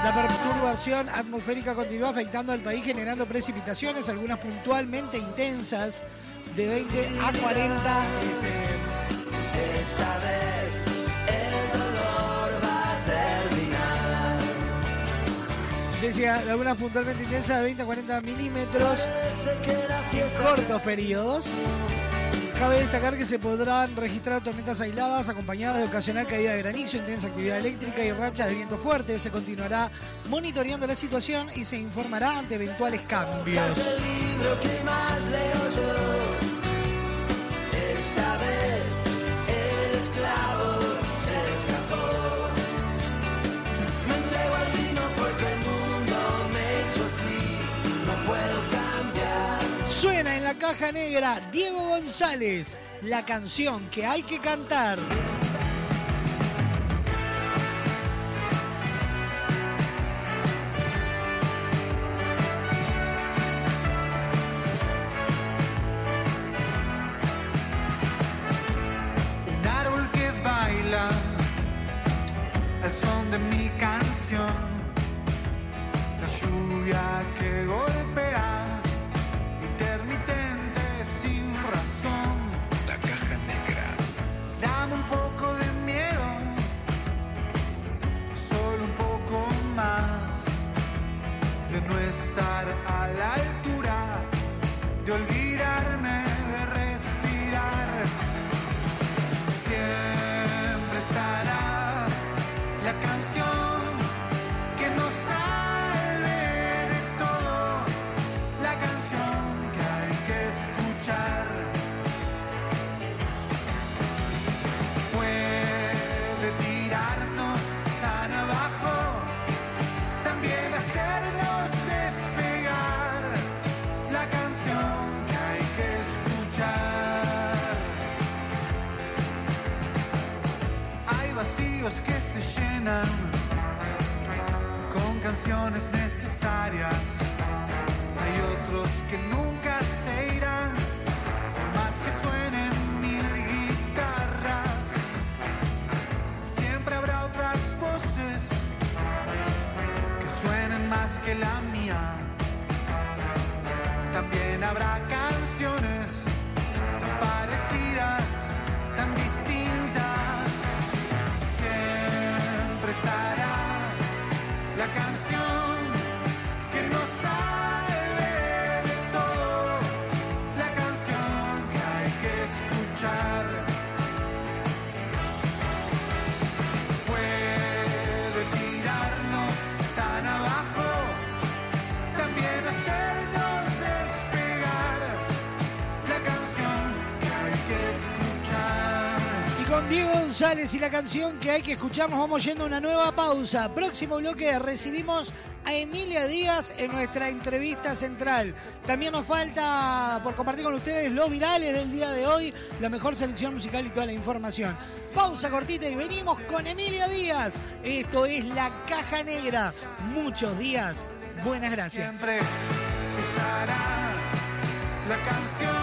la perturbación atmosférica continúa afectando al país generando precipitaciones, algunas puntualmente intensas, de 20 a 40. Esta vez el dolor va a. Decía, algunas puntualmente intensas de 20 a 40 milímetros en cortos periodos. Cabe destacar que se podrán registrar tormentas aisladas acompañadas de ocasional caída de granizo, intensa actividad eléctrica y rachas de viento fuerte. Se continuará monitoreando la situación y se informará ante eventuales cambios. la caja negra, Diego González, la canción que hay que cantar. Y la canción que hay que escuchar nos vamos yendo a una nueva pausa. Próximo bloque recibimos a Emilia Díaz en nuestra entrevista central. También nos falta por compartir con ustedes los virales del día de hoy, la mejor selección musical y toda la información. Pausa cortita y venimos con Emilia Díaz. Esto es La Caja Negra. Muchos días. Buenas gracias. Siempre estará la canción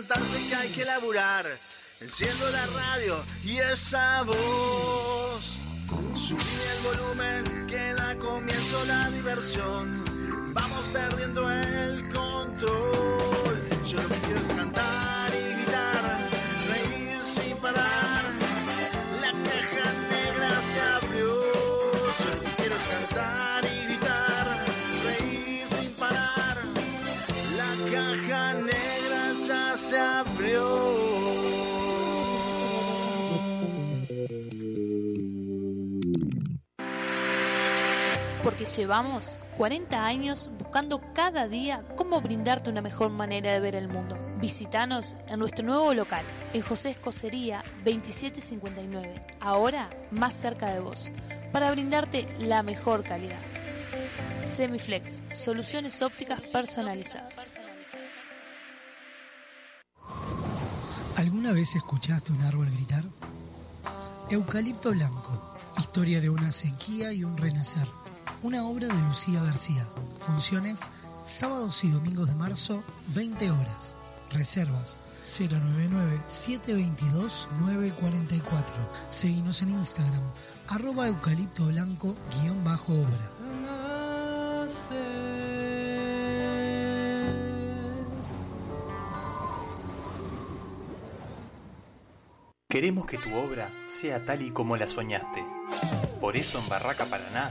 a levantarse que hay que laburar. Enciendo la radio y esa voz. Subí el volumen que da comienzo la diversión. Porque llevamos 40 años buscando cada día cómo brindarte una mejor manera de ver el mundo. Visítanos en nuestro nuevo local, en José Escocería 2759, ahora más cerca de vos, para brindarte la mejor calidad. Semiflex, soluciones ópticas personalizadas. ¿Alguna vez escuchaste un árbol gritar? Eucalipto Blanco, historia de una sequía y un renacer. Una obra de Lucía García. Funciones sábados y domingos de marzo, 20 horas. Reservas 099-722-944. Seguimos en Instagram, arroba eucalipto blanco guion bajo obra. Queremos que tu obra sea tal y como la soñaste. Por eso en Barraca Paraná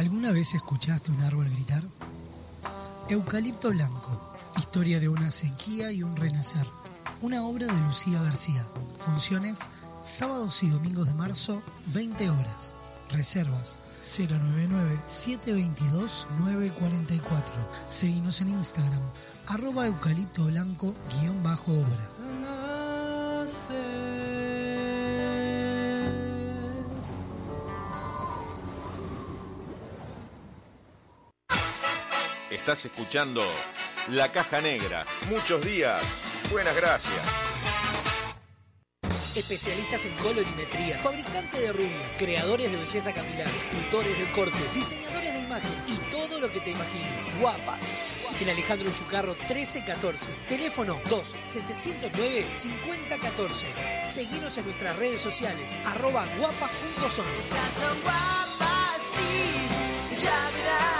¿Alguna vez escuchaste un árbol gritar? Eucalipto Blanco, historia de una sequía y un renacer. Una obra de Lucía García. Funciones sábados y domingos de marzo, 20 horas. Reservas 099-722-944. Seguimos en Instagram, arroba eucalipto blanco Estás escuchando La Caja Negra. Muchos días. Buenas gracias. Especialistas en colorimetría, fabricante de rubias, creadores de belleza capilar, escultores del corte, diseñadores de imagen y todo lo que te imagines. Guapas. En Alejandro Chucarro 1314. Teléfono 2 709 5014. Seguinos en nuestras redes sociales. Arroba guapas.son. son guapas, sí, ya verás.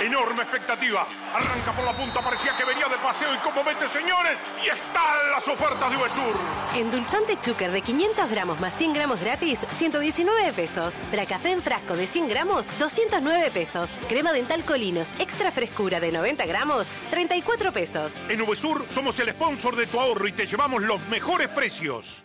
Enorme expectativa. Arranca por la punta, parecía que venía de paseo y como vete, señores, y están las ofertas de Uvesur. Endulzante Chucker de 500 gramos más 100 gramos gratis, 119 pesos. Bracafé en frasco de 100 gramos, 209 pesos. Crema dental Colinos, extra frescura de 90 gramos, 34 pesos. En Uvesur somos el sponsor de tu ahorro y te llevamos los mejores precios.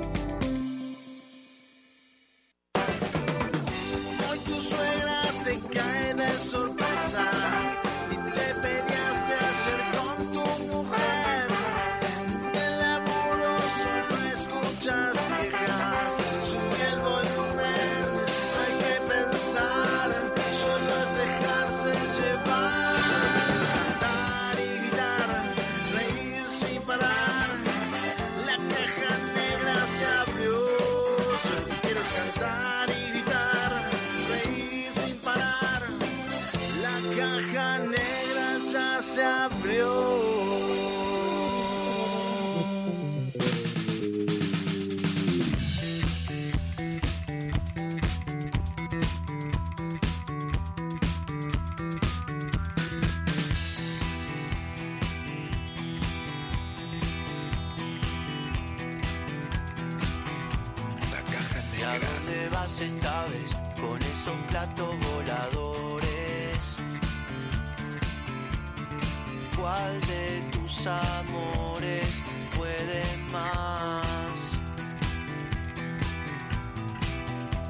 Tus amores puede más?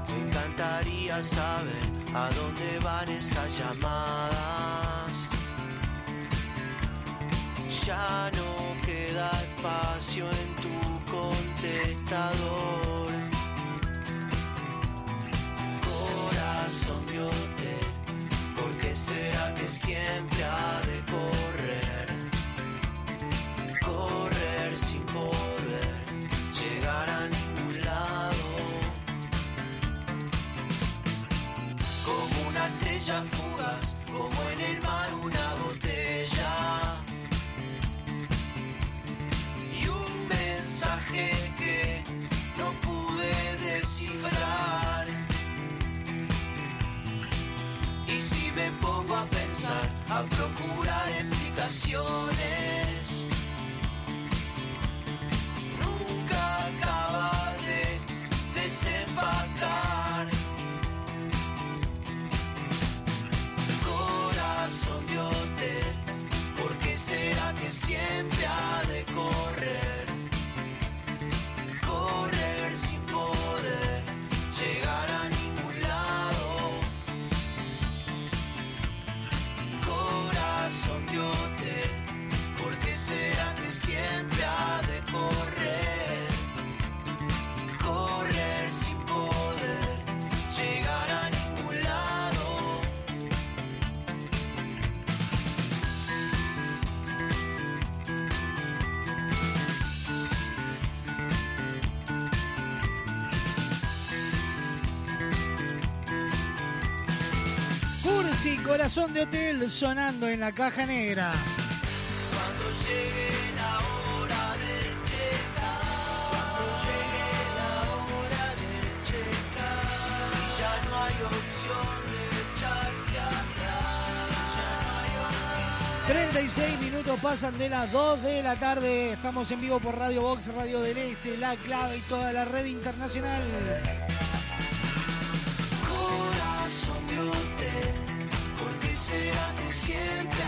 Me encantaría saber a dónde van esas llamadas. Ya no queda espacio en tu contestador. corazón miote, ¿por qué será que siempre ha de fugas, como en el mar una botella. Y un mensaje que no pude descifrar. Y si me pongo a pensar, a procurar explicaciones. Corazón de hotel sonando en la caja negra. Cuando llegue la hora de checar, cuando llegue la hora de checar, y ya no hay opción de echarse atrás, ya no hay opción. 36 minutos pasan de las 2 de la tarde. Estamos en vivo por Radio Box, Radio del Este, La Clave y toda la red internacional.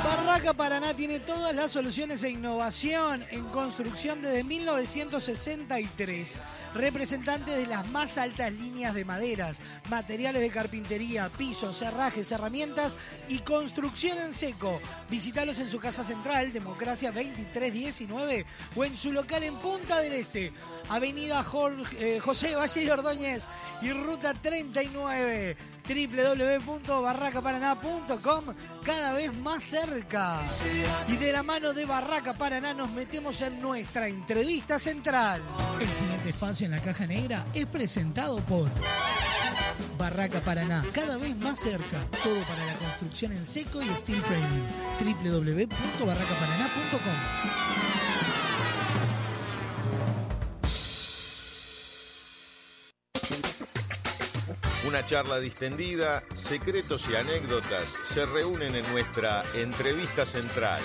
Barraca Paraná tiene todas las soluciones e innovación en construcción desde 1963. Representantes de las más altas líneas de maderas, materiales de carpintería, pisos, cerrajes, herramientas y construcción en seco. Visítalos en su casa central, Democracia 2319, o en su local en Punta del Este, Avenida eh, José Valle Ordóñez y Ruta 39 www.barracaparaná.com cada vez más cerca. Y de la mano de Barraca Paraná nos metemos en nuestra entrevista central. El siguiente espacio en la caja negra es presentado por Barraca Paraná, cada vez más cerca. Todo para la construcción en seco y steel framing. www.barracaparaná.com Una charla distendida, secretos y anécdotas se reúnen en nuestra entrevista central.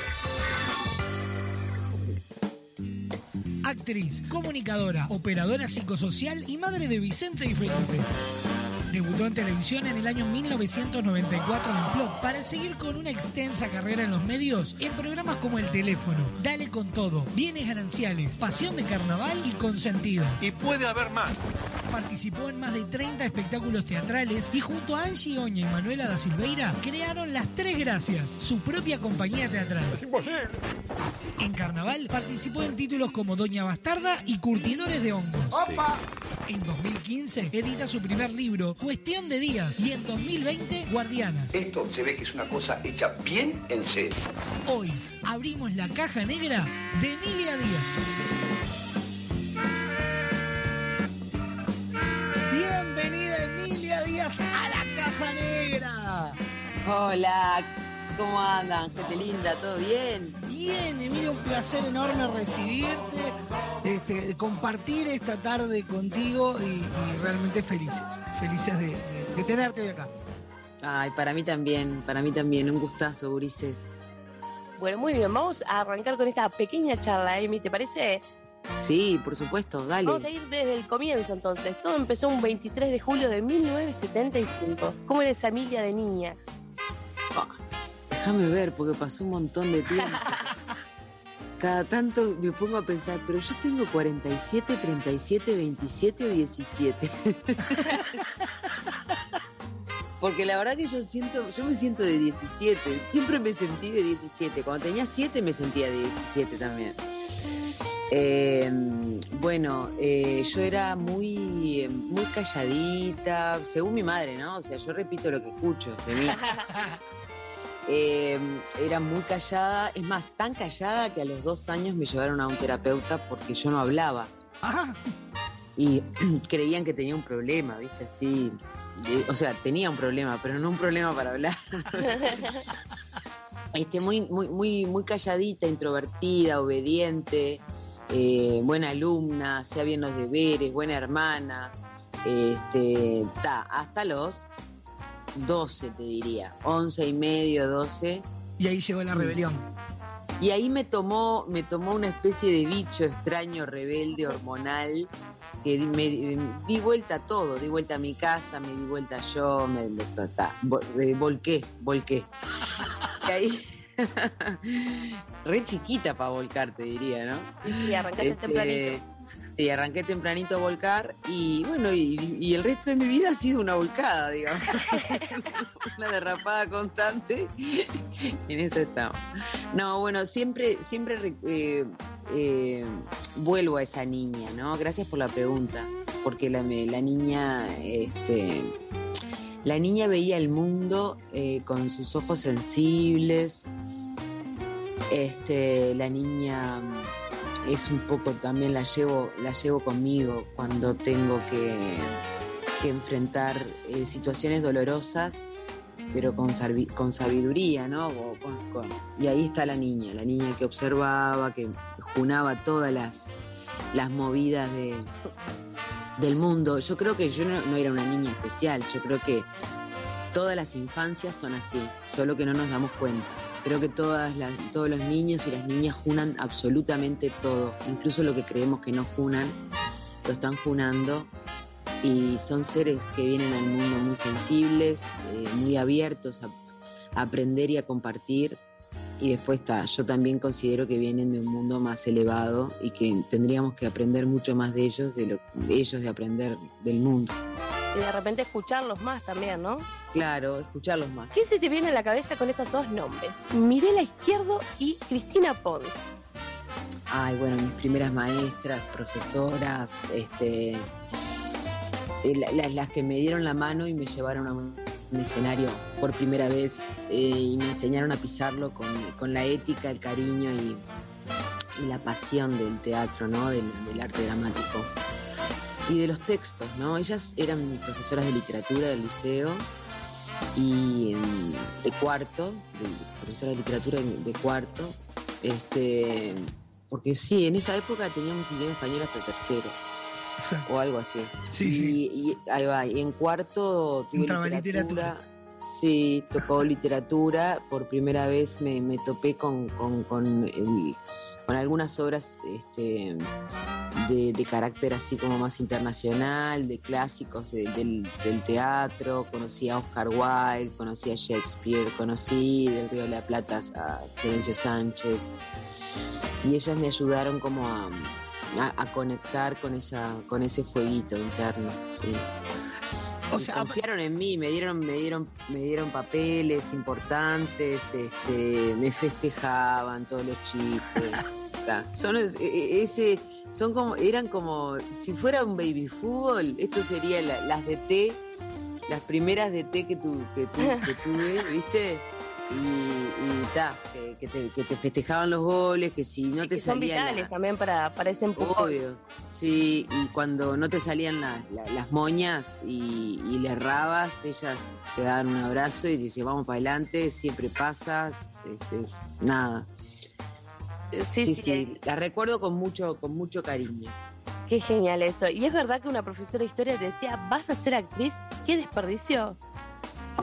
Actriz, comunicadora, operadora psicosocial y madre de Vicente y Felipe. Debutó en televisión en el año 1994 en Plop para seguir con una extensa carrera en los medios en programas como El Teléfono, Dale con Todo, Bienes Gananciales, Pasión de Carnaval y Consentidas. Y puede haber más. Participó en más de 30 espectáculos teatrales y junto a Angie Oña y Manuela da Silveira crearon Las Tres Gracias, su propia compañía teatral. Es imposible. En Carnaval participó en títulos como Doña Bastarda y Curtidores de Hongos. En 2015 edita su primer libro, Cuestión de Días, y en 2020, Guardianas. Esto se ve que es una cosa hecha bien en serio. Hoy abrimos la caja negra de Emilia Díaz. Bienvenida Emilia Díaz a la caja negra. Hola, ¿cómo andan? Gente linda, ¿todo bien? Bien, Emilia, un placer enorme recibirte, este, compartir esta tarde contigo y, y realmente felices, felices de, de- de tenerte hoy acá. Ay, para mí también, para mí también, un gustazo, Gurises. Bueno, muy bien, vamos a arrancar con esta pequeña charla, Emi, ¿te parece? Sí, por supuesto, dale. Vamos a ir desde el comienzo entonces. Todo empezó un 23 de julio de 1975. ¿Cómo era esa Emilia de niña? Déjame ver, porque pasó un montón de tiempo. Cada tanto me pongo a pensar, pero yo tengo 47, 37, 27 o 17. Porque la verdad que yo siento, yo me siento de 17, siempre me sentí de 17. Cuando tenía 7 me sentía de 17 también. Eh, bueno, eh, yo era muy, muy calladita, según mi madre, ¿no? O sea, yo repito lo que escucho de mí. Eh, era muy callada, es más, tan callada que a los dos años me llevaron a un terapeuta porque yo no hablaba. Y creían que tenía un problema, ¿viste? Así. O sea, tenía un problema, pero no un problema para hablar. este, muy, muy, muy, muy calladita, introvertida, obediente, eh, buena alumna, hacía bien los deberes, buena hermana. Este, ta, hasta los 12, te diría. 11 y medio, 12. Y ahí llegó la rebelión. Y ahí me tomó, me tomó una especie de bicho extraño, rebelde, hormonal, que di- me di- di vuelta a todo, di vuelta a mi casa, me di vuelta yo, me ta, eh, volqué, volqué. Y ahí, re chiquita para volcar, te diría, ¿no? Sí, sí, arrancaste Este, tempranito. Sí, arranqué tempranito a volcar y bueno, y, el resto de mi vida ha sido una volcada, digamos. una derrapada constante en eso estamos. No, bueno, siempre, siempre re- eh, eh, vuelvo a esa niña, ¿no? Gracias por la pregunta, porque la, la niña, este, la niña veía el mundo eh, con sus ojos sensibles. Este, la niña es un poco también la llevo, la llevo conmigo cuando tengo que, que enfrentar eh, situaciones dolorosas. pero con, con sabiduría, ¿no? Y ahí está la niña, la niña que observaba, que junaba todas las, las movidas de, del mundo. Yo creo que yo no era una niña especial, yo creo que todas las infancias son así, solo que no nos damos cuenta. Creo que todas las, todos los niños y las niñas junan absolutamente todo, incluso lo que creemos que no junan, lo están junando y son seres que vienen al mundo muy sensibles, eh, muy abiertos a, a aprender y a compartir. Y después está, yo también considero que vienen de un mundo más elevado y que tendríamos que aprender mucho más de ellos, de, lo, de ellos de aprender del mundo. Y de repente escucharlos más también, ¿no? Claro, escucharlos más. ¿Qué se te viene a la cabeza con estos dos nombres? Mirela Izquierdo y Cristina Pons. Ay, bueno, mis primeras maestras, profesoras, este, eh, la- la- las que me dieron la mano y me llevaron a un, un escenario por primera vez eh, y me enseñaron a pisarlo con, con la ética, el cariño y, la pasión del teatro, ¿no? Del, arte dramático. Y de los textos, ¿no? Ellas eran profesoras de literatura del liceo y em, de cuarto, profesora de literatura de, cuarto, este, porque sí, en esa época teníamos idioma español hasta tercero. O algo así. Sí, y, sí. y ahí va. Y en cuarto tuve literatura. Sí, tocó literatura. Por primera vez me, me topé con, con, con, el- con algunas obras este, de, de carácter así como más internacional, de clásicos de- del, del teatro. Conocí a Oscar Wilde, conocí a Shakespeare, conocí del Río de la Plata a Florencio Sánchez. Y ellas me ayudaron como a, a- a conectar con, esa, con ese fueguito interno. Sí. O sea, confiaron en mí, me dieron, me dieron, me dieron papeles importantes, este, me festejaban todos los chistes. Son e- e- ese, son como, eran como, si fuera un baby fútbol, esto sería la- las de té, las primeras de té que, tu, que, tu- que tuve, ¿viste? Y, y ta, que, que te, que te festejaban los goles, que si no te que son salían la- vitales también para, para ese empujón. Obvio, sí, y cuando no te salían la- la- las moñas y, y le errabas, ellas te daban un abrazo y te decían, vamos para adelante, siempre pasas, este, es- nada. Sí, sí. la recuerdo con mucho, con mucho cariño. Qué genial eso. Y es verdad que una profesora de historia te decía, vas a ser actriz, qué desperdicio.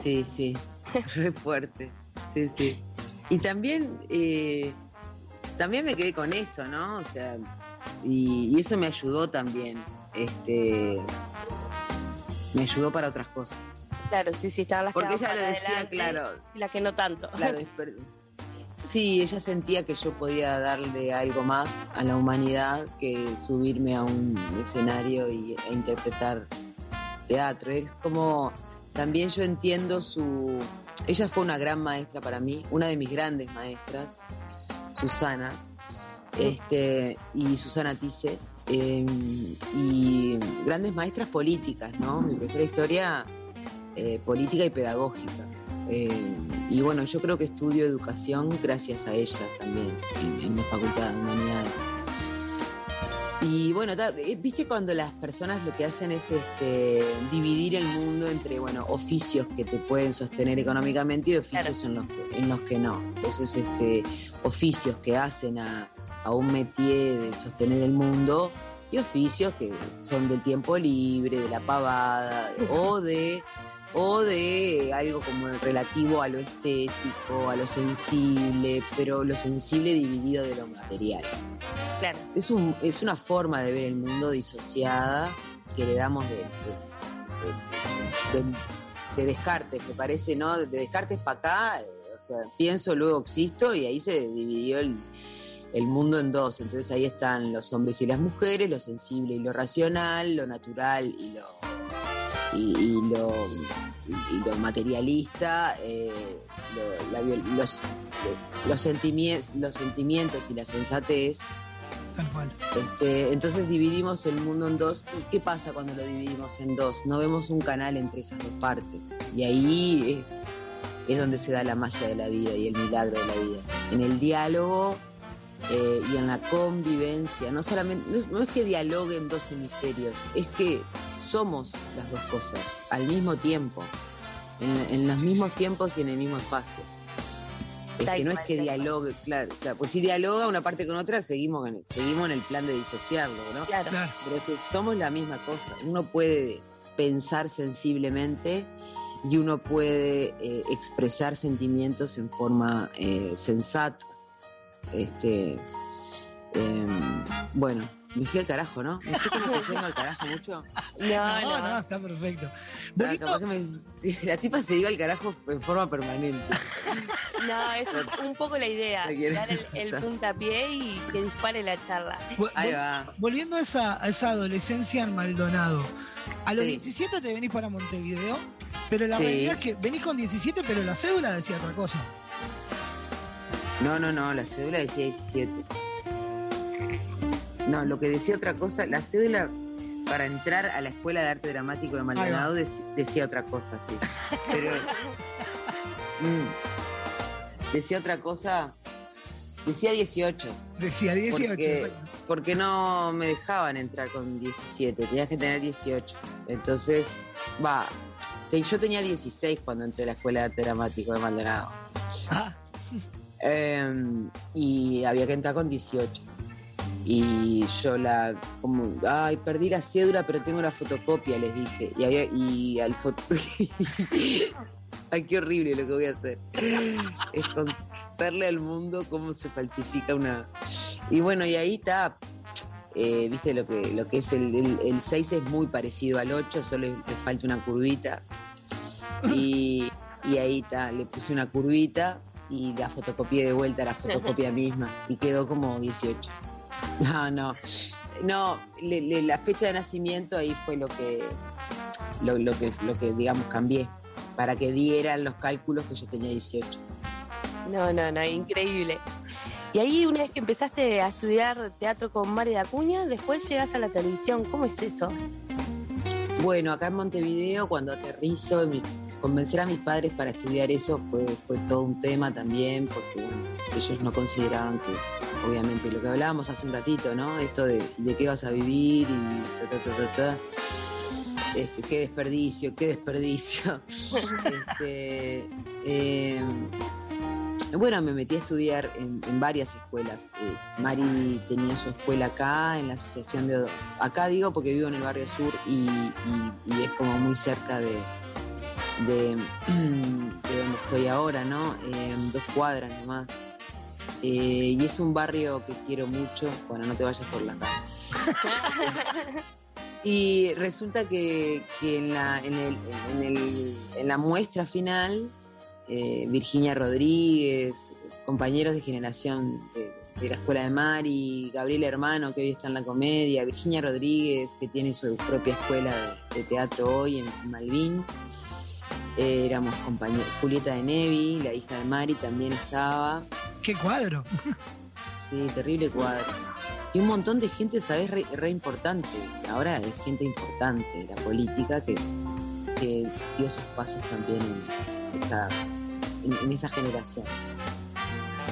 Sí, sí, re fuerte, sí, sí. Y también, eh, también me quedé con eso, ¿no? O sea, y, y eso me ayudó también, este, me ayudó para otras cosas. Claro, sí, sí, estaban las Porque que ella lo decía, adelante claro. Y las que no tanto. Claro, Sí, ella sentía que yo podía darle algo más a la humanidad que subirme a un escenario y, e interpretar teatro. Es como, también yo entiendo su... Ella fue una gran maestra para mí, una de mis grandes maestras, Susana, este, y Susana Tice, eh, y grandes maestras políticas, ¿no? Mi profesora de historia eh, política y pedagógica. Eh, y bueno, yo creo que estudio educación gracias a ella también, en, en la Facultad de Humanidades. Y bueno, eh, viste cuando las personas lo que hacen es este, dividir el mundo entre bueno, oficios que te pueden sostener económicamente y oficios en, los que, en los que no. Entonces, este, oficios que hacen a, a un métier de sostener el mundo y oficios que son del tiempo libre, de la pavada, o de o de algo como relativo a lo estético, a lo sensible, pero lo sensible dividido de lo material. Claro. Es, un, es una forma de ver el mundo disociada que le damos de, de, de- de Descartes, me parece, ¿no? De Descartes para acá, eh, o sea, pienso, luego existo, y ahí se dividió el, el mundo en dos. Entonces ahí están los hombres y las mujeres, lo sensible y lo racional, lo natural y lo, y, y lo, y lo materialista, eh, lo- la los, los, sentimientos, los sentimientos y la sensatez. Tal cual. Este, entonces dividimos el mundo en dos. ¿Y qué pasa cuando lo dividimos en dos? No vemos un canal entre esas dos partes. Y ahí es, es donde se da la magia de la vida y el milagro de la vida. En el diálogo eh, y en la convivencia. No solamente, no, no es que dialoguen dos hemisferios, es que somos las dos cosas al mismo tiempo. en, en los mismos tiempos y en el mismo espacio. Es que no es que dialogue, claro, claro, pues si dialoga una parte con otra, seguimos en, seguimos en el plan de disociarlo, ¿no? Claro. Pero es que somos la misma cosa. Uno puede pensar sensiblemente y uno puede eh, expresar sentimientos en forma eh, sensata. Este, em, bueno, me fui al carajo, ¿no? Me estoy como que yendo al carajo mucho. No, no, está perfecto. Que me- la tipa se iba al carajo en forma permanente. No, es un, un poco la idea. Dar el, el puntapié y que dispare la charla. Ahí va. Volviendo a esa, a esa adolescencia en Maldonado. A los Sí. 17 te venís para Montevideo, pero la Sí. realidad es que venís con 17, pero la cédula decía otra cosa. No, no, no, la cédula decía 17. No, lo que decía otra cosa, la cédula para entrar a la Escuela de Arte Dramático de Maldonado dec- decía otra cosa, sí. Pero. mm, decía otra cosa. Decía 18. Decía 18. Porque, porque no me dejaban entrar con 17, tenías que tener 18. Entonces, va. Yo tenía 16 cuando entré a la Escuela de Arte Dramático de Maldonado. Ah. Em, y había que entrar con 18. Y yo la, como, ay, perdí la cédula, pero tengo la fotocopia, les dije. Y, había, y al foto. ay, qué horrible lo que voy a hacer. Es contarle al mundo cómo se falsifica una. Y bueno, y ahí está. eh, Viste lo que, lo que es el, el, el 6 es muy parecido al 8, solo le falta una curvita. Y, y ahí está, le puse una curvita y la fotocopié de vuelta la fotocopia misma y quedó como 18. No, no. No, le- le- la fecha de nacimiento ahí fue lo que, lo, lo que, lo que digamos cambié para que dieran los cálculos que yo tenía 18. No, no, no, increíble. Y ahí, una vez que empezaste a estudiar teatro con Mari de Acuña, después llegas a la televisión. ¿Cómo es eso? Bueno, acá en Montevideo, cuando aterrizo, mi- convencer a mis padres para estudiar eso fue, fue todo un tema también, porque bueno, ellos no consideraban que, obviamente, lo que hablábamos hace un ratito, ¿no? Esto de, de qué vas a vivir y ta, ta, ta, ta, ta. Este, qué desperdicio, qué desperdicio. Este, eh, bueno, me metí a estudiar en, en varias escuelas. Eh, Mari tenía su escuela acá, en la asociación de... Acá digo porque vivo en el barrio sur y, y- y es como muy cerca de, de, de donde estoy ahora, ¿no? Eh, dos cuadras nomás. Eh, y es un barrio que quiero mucho. Bueno, no te vayas por la rama. Y resulta que, que en, la, en, el- en el- en la muestra final, eh, Virginia Rodríguez, compañeros de generación de, de la Escuela de Mari, Gabriel Hermano, que hoy está en la comedia, Virginia Rodríguez, que tiene su propia escuela de, de teatro hoy en, en Malvin. Eh, éramos compañeros. Julieta de Nevi, la hija de Mari, también estaba. ¿Qué cuadro? Sí, terrible cuadro. Y un montón de gente, ¿sabes? Re, re importante. Ahora hay gente importante de la política que, que dio sus pasos también en esa, en, en esa generación.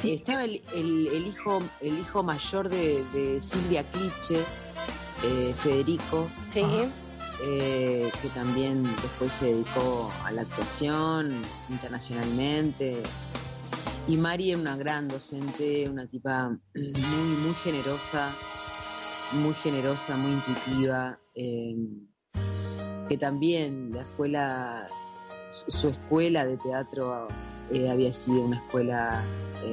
Estaba el, el- el hijo, el hijo mayor de, de Silvia Cliche, eh, Federico. Eh, que también después se dedicó a la actuación internacionalmente. Y Mari es una gran docente, una tipa muy, muy generosa, muy generosa, muy intuitiva, eh, que también la escuela, su, escuela de teatro eh, había sido una escuela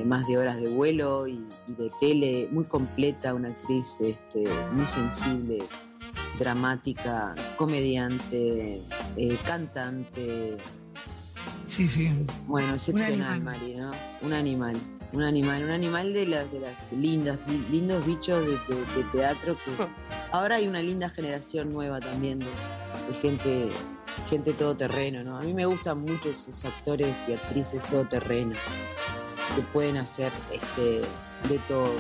más de horas de vuelo y, y de tele, muy completa, una actriz este, muy sensible, dramática, comediante, eh, cantante, Sí, sí. bueno, excepcional. Mari, ¿no? Un animal. Un animal, un animal de las, de las lindas, li- lindos bichos de, de- de teatro que ahora hay una linda generación nueva también de, de gente, gente todoterreno, ¿no? A mí me gustan mucho esos actores y actrices todoterreno que pueden hacer este, de todo.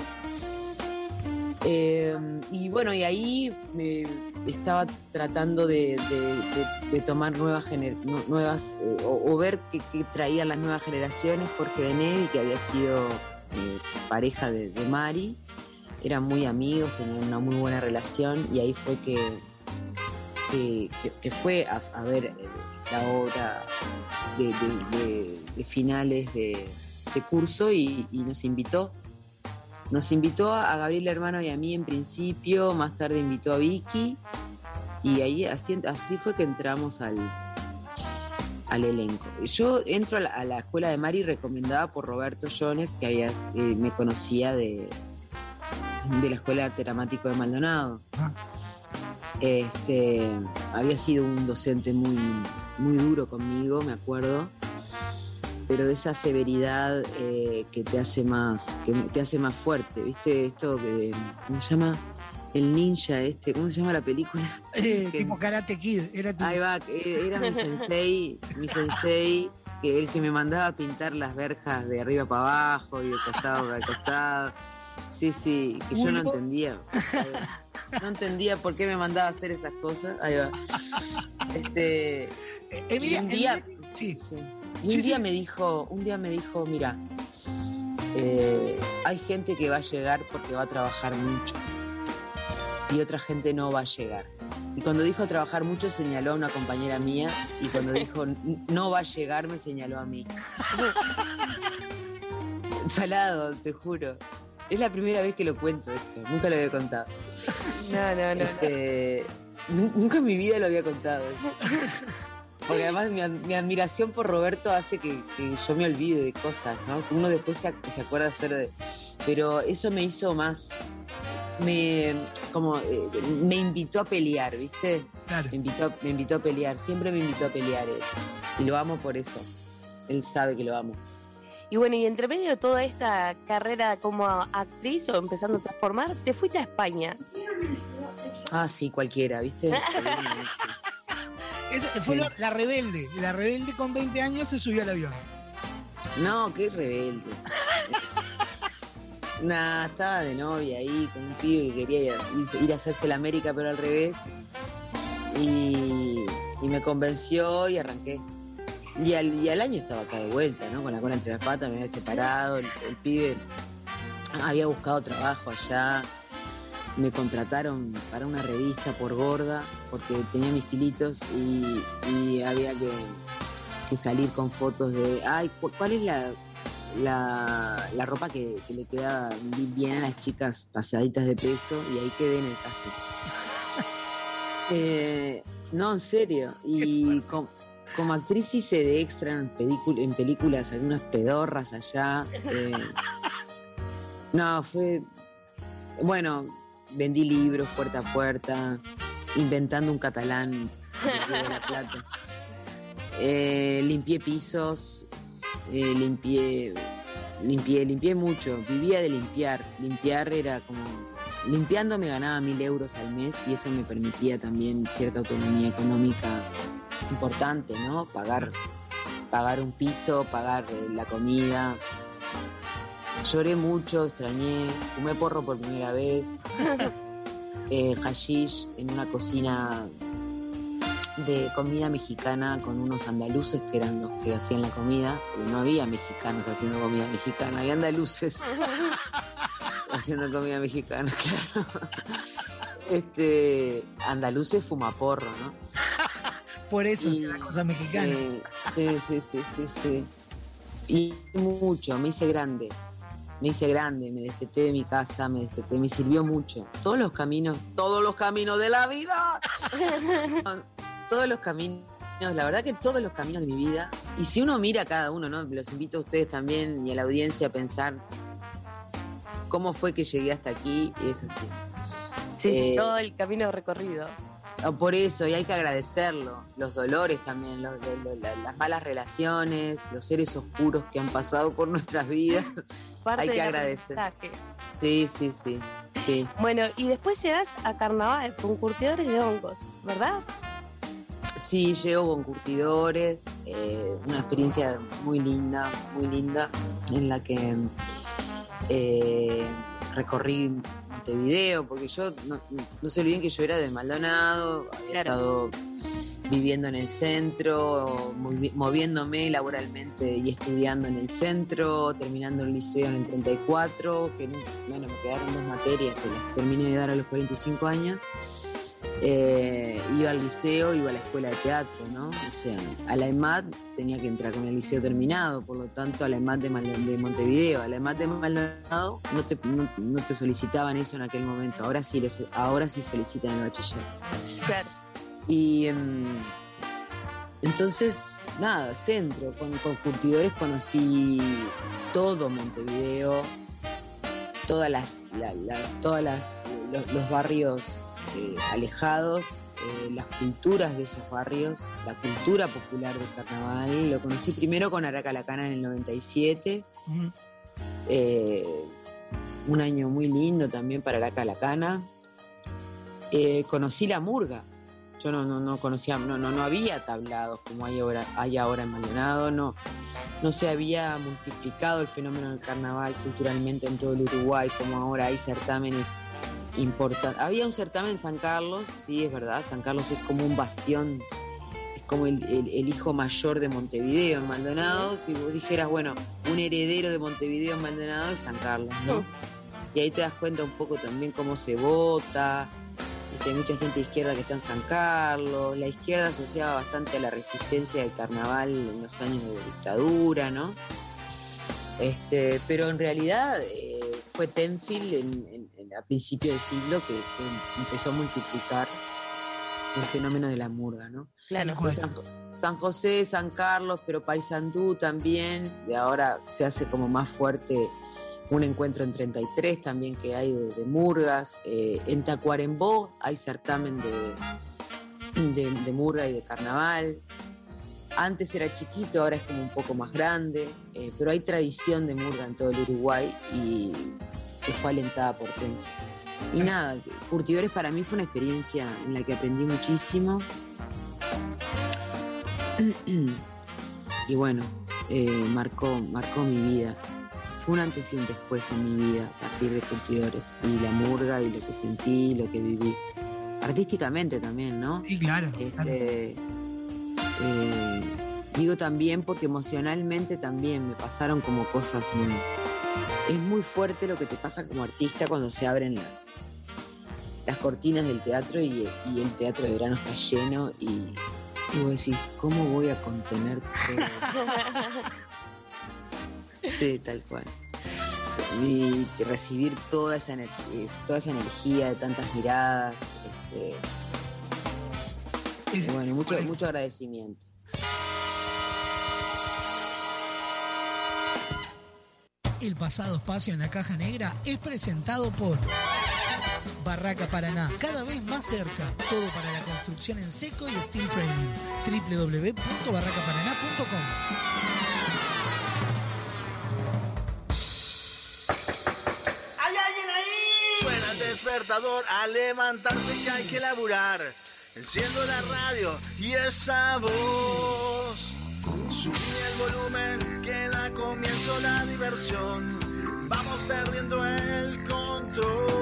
Eh, y bueno, y ahí me estaba tratando de, tomar nuevas, gener- nu- nuevas eh, o, ver qué, traían las nuevas generaciones. Jorge de que había sido eh, pareja de, Mari, eran muy amigos, tenían una muy buena relación y ahí fue que, que, fue a, a ver eh, la obra de, finales de, curso y nos invitó. Nos invitó a Gabriel Hermano y a mí en principio, más tarde invitó a Vicky y ahí así, así fue que entramos al, al elenco. Yo entro a la, a la escuela de Mari recomendada por Roberto Jones, que había, eh, me conocía de, de la Escuela de Arte Dramático de Maldonado. Este, había sido un docente muy, muy duro conmigo, me acuerdo, pero de esa severidad eh, que te hace más, que te hace más fuerte, ¿viste? Esto que ¿cómo se llama? El ninja este, ¿cómo se llama la película? Eh, Que- tipo Karate Kid. Era tu- Ahí va, era mi sensei, mi sensei, que el que me mandaba a pintar las verjas de arriba para abajo y de costado para costado. Sí, sí, que yo no entendía. No entendía por qué me mandaba a hacer esas cosas. Ahí va. Este, y Emilia, un día, Emilia- sí. sí. Y un día me dijo, un día me dijo, mira, eh, hay gente que va a llegar porque va a trabajar mucho y otra gente no va a llegar. Y cuando dijo trabajar mucho señaló a una compañera mía y cuando dijo "N- no va a llegar me señaló a mí. Salado, te juro. Es la primera vez que lo cuento esto, nunca lo había contado. No, no, no. Este, nu- nunca en mi vida lo había contado. Porque además mi, ad- mi admiración por Roberto hace que, que yo me olvide de cosas, ¿no? Que Uno después se, se acuerda hacer de... Pero eso me hizo más... Me, como, eh, me invitó a pelear, ¿viste? Me, invitó, a- me invitó a pelear, siempre me invitó a pelear él. Y lo amo por eso. Él sabe que lo amo. Y bueno, y entre medio de toda esta carrera como actriz o empezando a formar, te fuiste a España. Ah, sí, cualquiera, ¿viste? Esa fue Sí. la, la rebelde. La rebelde con 20 años se subió al avión. No, qué rebelde. Nah, estaba de novia ahí con un pibe que quería ir a, ir a hacerse la América, pero al revés. Y, y me convenció y arranqué. Y al, y al año estaba acá de vuelta, ¿no? Con la cola entre las patas, me había separado. El, el pibe había buscado trabajo allá. Me contrataron para una revista por gorda, porque tenía mis kilitos y, y había que, que salir con fotos de, ay, cu- ¿cuál es la, la, la ropa que, que le queda bi- bien a las chicas pasaditas de peso? Y ahí quedé en el casting. Eh, no, en serio. Y com- como actriz hice de extra en, en películas algunas pedorras allá. eh, no, fue. Bueno, vendí libros puerta a puerta, inventando un catalán de la Plata. Eh, limpié pisos, eh, limpié, limpié, limpié mucho, vivía de limpiar. Limpiar era como. Limpiando me ganaba mil euros al mes y eso me permitía también cierta autonomía económica importante, ¿no? Pagar, pagar un piso, pagar eh, la comida. Lloré mucho, extrañé, fumé porro por primera vez, eh, hashish en una cocina de comida mexicana con unos andaluces que eran los que hacían la comida, porque no había mexicanos haciendo comida mexicana, había andaluces haciendo comida mexicana, claro. Este, andaluces fumaporro, ¿no? Por eso es la cosa mexicana. Sí, sí, sí, sí, sí. Y mucho, me hice grande. Me hice grande, me despeté de mi casa, me despeté, me sirvió mucho. Todos los caminos, todos los caminos de la vida. todos los caminos, la verdad que todos los caminos de mi vida. Y si uno mira a cada uno, ¿no? Los invito a ustedes también y a la audiencia a pensar cómo fue que llegué hasta aquí y es así. Sí, sí, Eh, todo el camino recorrido. Por eso, y hay que agradecerlo. Los dolores también, los- lo- lo- la- las malas relaciones, los seres oscuros que han pasado por nuestras vidas. Parte hay que agradecer. Sí, sí, sí. sí. Bueno, y después llegas a carnaval con curtidores de hongos, ¿verdad? Sí, llego con curtidores, eh, una experiencia muy linda, muy linda, en la que eh, recorrí Montevideo, porque yo no, no se olviden que yo era de Maldonado, había estado viviendo en el centro, movi- moviéndome laboralmente y estudiando en el centro, terminando el liceo en el 34, que bueno, me quedaron dos materias que las terminé de dar a los 45 años. Eh, iba al liceo, iba a la escuela de teatro, ¿no? O sea, a la EMAD tenía que entrar con el liceo terminado, por lo tanto a la EMAD de, Montevideo, a la EMAD de Maldonado no te, no, no te solicitaban eso en aquel momento, ahora sí, lo so- ahora sí solicitan el bachiller. Claro. Y em, entonces, nada, centro, con, con curtidores conocí todo Montevideo, todas las, la- la- todas las, los, los barrios eh, alejados, eh, las culturas de esos barrios, la cultura popular del carnaval. Lo conocí primero con Aracalacana en el 97, eh, un año muy lindo también para Aracalacana. Conocí la murga. Yo no, no, no conocía, no, no, no había tablados como hay ahora, hay ahora en Maldonado, no, no se había multiplicado el fenómeno del carnaval culturalmente en todo el Uruguay, como ahora hay certámenes importantes. Había un certamen en San Carlos, sí, es verdad, San Carlos es como un bastión, es como el, el- el hijo mayor de Montevideo en Maldonado. Si vos dijeras, bueno, un heredero de Montevideo en Maldonado es San Carlos, ¿no? Y ahí te das cuenta un poco también cómo se vota, viste, hay mucha gente de izquierda que está en San Carlos, la izquierda asociaba bastante a la resistencia del carnaval en los años de dictadura, ¿no? Este, pero en realidad eh, fue Tenfield en- en- en- a principios del siglo que, que empezó a multiplicar el fenómeno de la murga, ¿no? Claro. San, San José, San Carlos, pero Paysandú también, de ahora se hace como más fuerte un encuentro en 33 también que hay de, de murgas. Eh, en Tacuarembó hay certamen de, de, de murga y de carnaval. Antes era chiquito, ahora es como un poco más grande, eh, pero hay tradición de murga en todo el Uruguay y que fue alentada por Tencho. Y nada, Curtidores para mí fue una experiencia en la que aprendí muchísimo. y bueno, eh, marcó, marcó mi vida. Fue un antes y un después en mi vida a partir de Curtidores. Y la murga y lo que sentí, lo que viví. Artísticamente también, ¿no? Sí, claro. Este, eh, digo también porque emocionalmente también me pasaron como cosas muy... Es muy fuerte lo que te pasa como artista cuando se abren las, las cortinas del teatro y, y el teatro de verano está lleno y, y vos decís, ¿cómo voy a contener todo? Sí, tal cual. Y recibir toda esa energía, toda esa energía de tantas miradas. este, y bueno, mucho, mucho agradecimiento. El pasado espacio en la caja negra es presentado por Barraca Paraná, cada vez más cerca. Todo para la construcción en seco y steel framing. www.barracaparaná.com ¿Hay alguien ahí? Suena el despertador a levantarse que hay que laburar. Enciendo la radio y esa voz. Subí el volumen la diversión. Vamos perdiendo el control.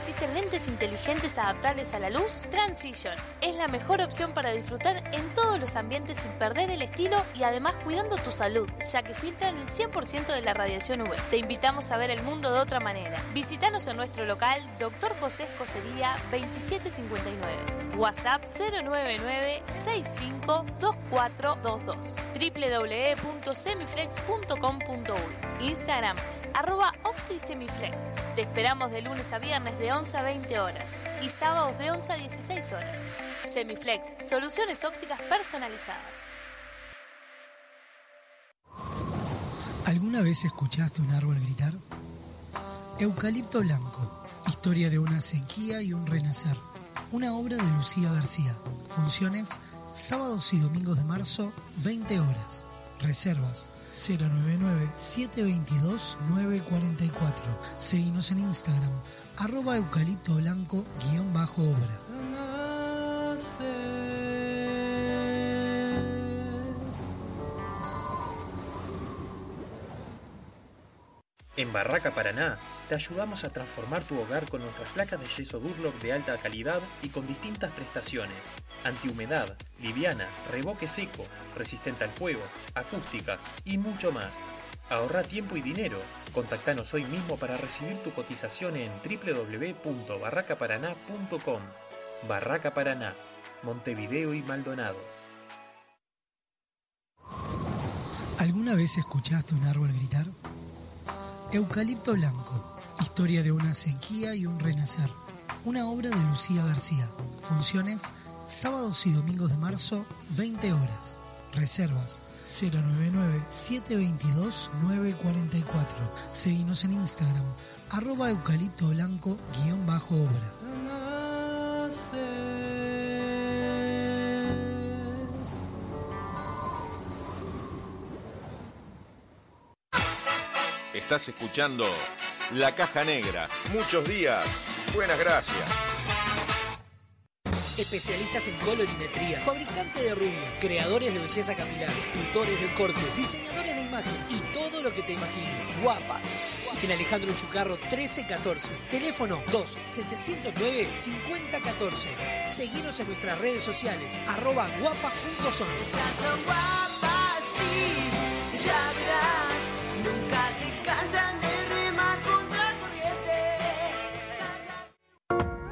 Existen lentes inteligentes adaptables a la luz? Transition es la mejor opción para disfrutar en todos los ambientes sin perder el estilo y además cuidando tu salud, ya que filtran el 100% de la radiación UV. Te invitamos a ver el mundo de otra manera. Visítanos en nuestro local Dr. José Escocería 2759. WhatsApp 099 652422 www.semiflex.com.uy Instagram arroba OptiSemiflex. Te esperamos de lunes a viernes de 11 a 20 horas y sábados de 11 a 16 horas. Semiflex, soluciones ópticas personalizadas. ¿Alguna vez escuchaste un árbol gritar? Eucalipto Blanco, historia de una sequía y un renacer. Una obra de Lucía García. Funciones sábados y domingos de marzo, 20 horas. Reservas 099-722-944. Seguimos en Instagram, arroba eucalipto blanco guion bajo obra. En Barraca Paraná te ayudamos a transformar tu hogar con nuestras placas de yeso Durlock de alta calidad y con distintas prestaciones. Antihumedad, liviana, reboque seco, resistente al fuego, acústicas y mucho más. Ahorra tiempo y dinero. Contactanos hoy mismo para recibir tu cotización en www.barracaparaná.com. Barraca Paraná, Montevideo y Maldonado. ¿Alguna vez escuchaste un árbol gritar? Eucalipto Blanco, historia de una sequía y un renacer. Una obra de Lucía García. Funciones sábados y domingos de marzo, 20 horas. Reservas 099-722-944. Seguimos en Instagram, arroba eucalipto blanco guion bajo obra. Estás escuchando La Caja Negra. Muchos días. Buenas gracias. Especialistas en colorimetría, fabricante de rubias, creadores de belleza capilar, escultores del corte, diseñadores de imagen y todo lo que te imagines. Guapas. En Alejandro Chucarro 1314. Teléfono 2-709-5014. Seguinos en nuestras redes sociales, arroba guapas.son.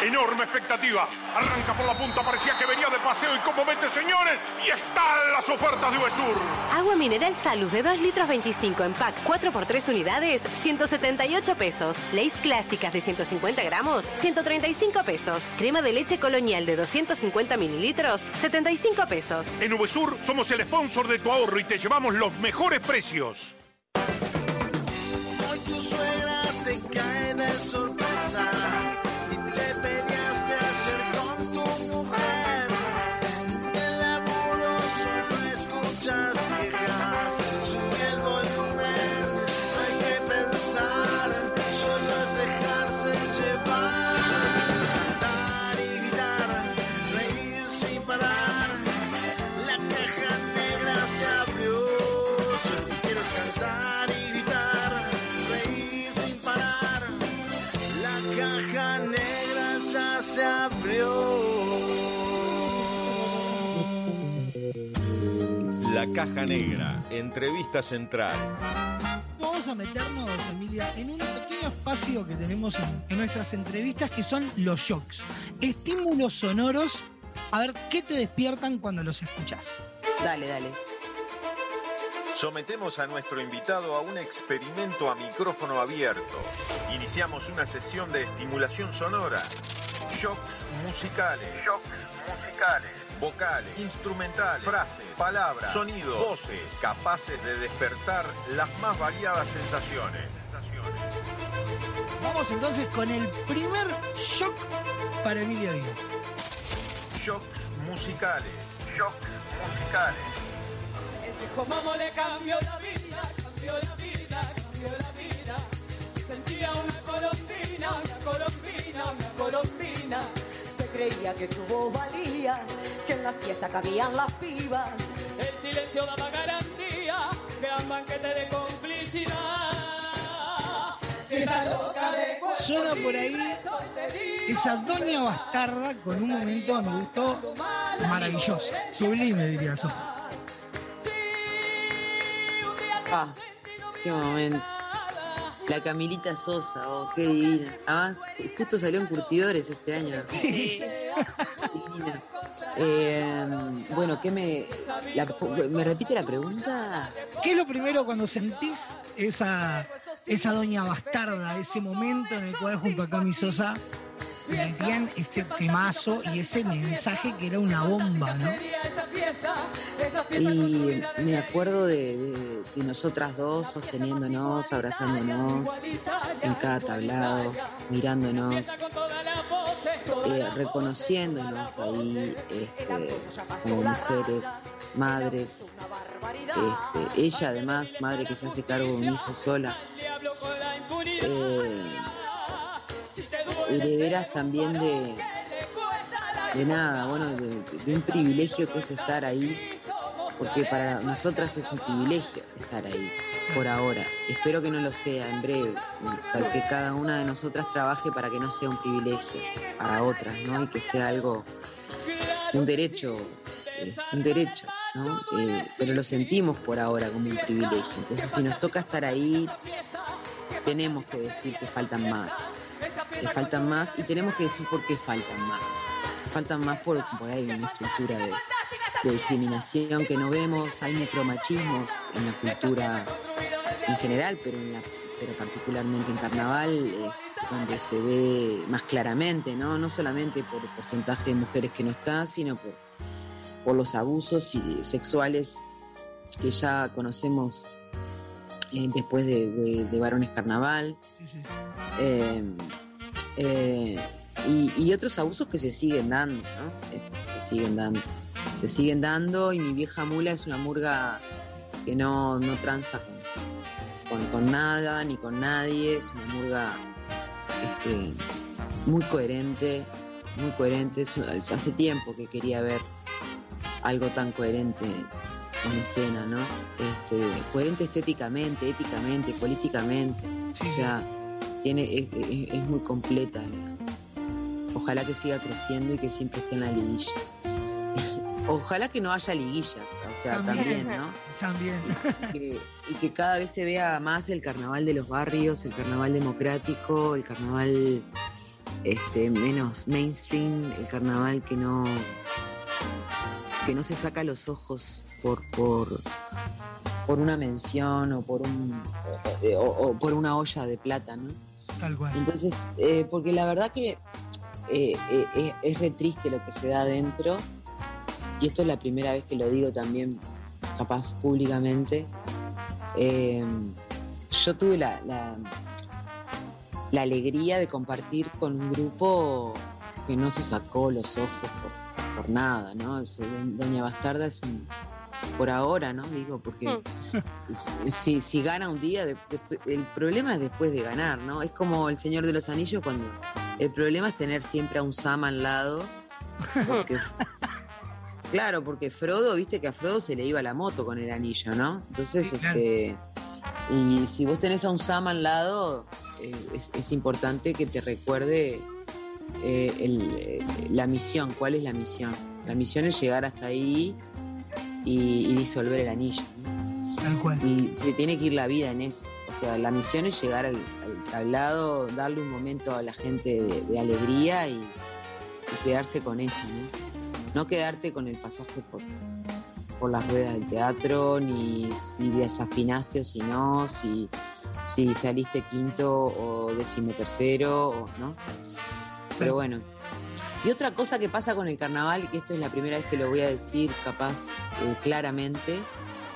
Enorme expectativa. Arranca por la punta, parecía que venía de paseo y como mete, señores, y están las ofertas de Uvesur. Agua mineral Salud de 2 litros 25 en pack 4x3 unidades, 178 pesos. Leis clásicas de 150 gramos, 135 pesos. Crema de leche colonial de 250 mililitros, 75 pesos. En Uvesur somos el sponsor de tu ahorro y te llevamos los mejores precios. Caja Negra, entrevista central. Vamos a meternos, Emilia, en un pequeño espacio que tenemos en, en nuestras entrevistas que son los shocks. Estímulos sonoros, a ver qué te despiertan cuando los escuchas. Dale, dale. Sometemos a nuestro invitado a un experimento a micrófono abierto. Iniciamos una sesión de estimulación sonora. Shocks musicales. Shocks musicales. Vocales, instrumentales, frases, palabras, sonidos, voces, capaces de despertar las más variadas sensaciones. Vamos entonces con el primer shock para Emilia Díaz. Shocks musicales. Shocks musicales. El viejo le cambió la vida, cambió la vida, creía que su voz valía, que en la fiesta cabían las pibas. El silencio daba garantía, gran banquete de complicidad. Fiesta loca de cuerpo Suena por ahí esa doña bastarda con un momento, me gustó, maravilloso. Sublime, diría Sofía. Ah, qué momento. La Camilita Sosa, oh, qué divina. Además, justo salió en Curtidores este año. Divina. Eh, bueno, ¿qué me. la- ¿Me repite la pregunta? ¿Qué es lo primero cuando sentís esa, esa doña bastarda, ese momento en el cual junto a Cami Sosa metían este temazo y ese mensaje que era una bomba, ¿no? Y me acuerdo de, de- nosotras dos sosteniéndonos, abrazándonos en cada tablado, mirándonos, eh, reconociéndonos ahí este, como mujeres, madres. este, ella además, madre que se hace cargo de un hijo sola. Eh, herederas también de, de nada, bueno, de, un privilegio que es estar ahí, porque para nosotras es un privilegio estar ahí, por ahora. Espero que no lo sea en breve, que- que cada una de nosotras trabaje para que no sea un privilegio para otras, ¿no? Y que sea algo, un derecho, eh, un derecho, ¿no? Eh, pero lo sentimos por ahora como un privilegio. Entonces, si nos toca estar ahí, tenemos que decir que faltan más que faltan más y tenemos que decir por qué faltan más. Faltan más por, por ahí una estructura de, de discriminación que no vemos, hay micromachismos en la cultura en general, pero, en la- pero particularmente en carnaval es donde se ve más claramente, ¿no? No solamente por el porcentaje de mujeres que no está, sino por, por los abusos sexuales que ya conocemos eh, después de, de- de Varones Carnaval. Eh, eh, y, y otros abusos que se siguen dando, ¿no? Es- se siguen dando. Se siguen dando y mi vieja mula es una murga que no, no tranza con, con- con nada ni con nadie, es una murga este, muy coherente, muy coherente. Hace tiempo que quería ver algo tan coherente en escena, ¿no? Este, coherente estéticamente, éticamente, políticamente. O sea, tiene, es, es- es muy completa. Ojalá que siga creciendo y que siempre esté en la liguilla. Ojalá que no haya liguillas, o sea, también, ¿no? También. que, y que cada vez se vea más el carnaval de los barrios, el carnaval democrático, el carnaval este, menos mainstream, el carnaval que no que no se saca los ojos por por, por una mención o por un o, o por una olla de plata, ¿no? Tal cual. Entonces, eh, porque la verdad que eh, eh, es re triste lo que se da adentro, y esto es la primera vez que lo digo también, capaz públicamente. Yo tuve la, la, alegría de compartir con un grupo que no se sacó los ojos por nada, ¿no? Doña Bastarda es un. Por ahora, ¿no? Digo, porque si, si gana un día, de- el problema es después de ganar, ¿no? Es como el Señor de los Anillos cuando el problema es tener siempre a un Sama al lado. Porque, claro, porque Frodo, viste que a Frodo se le iba la moto con el anillo, ¿no? Entonces, este. Y si vos tenés a un Sama al lado, eh, es, es importante que te recuerde eh, el- eh, la misión. ¿Cuál es la misión? La misión es llegar hasta ahí y, y disolver el anillo. ¿no? Tal cual. Y se tiene que ir la vida en eso. O sea, la misión es llegar al, al tablado, darle un momento a la gente de, de alegría y, y quedarse con eso, ¿no? No quedarte con el pasaje por, por las ruedas del teatro, ni si desafinaste o si no, si, si saliste quinto o decimotercero, o, ¿no? Pero bueno. Y otra cosa que pasa con el carnaval, y esto es la primera vez que lo voy a decir capaz eh, claramente,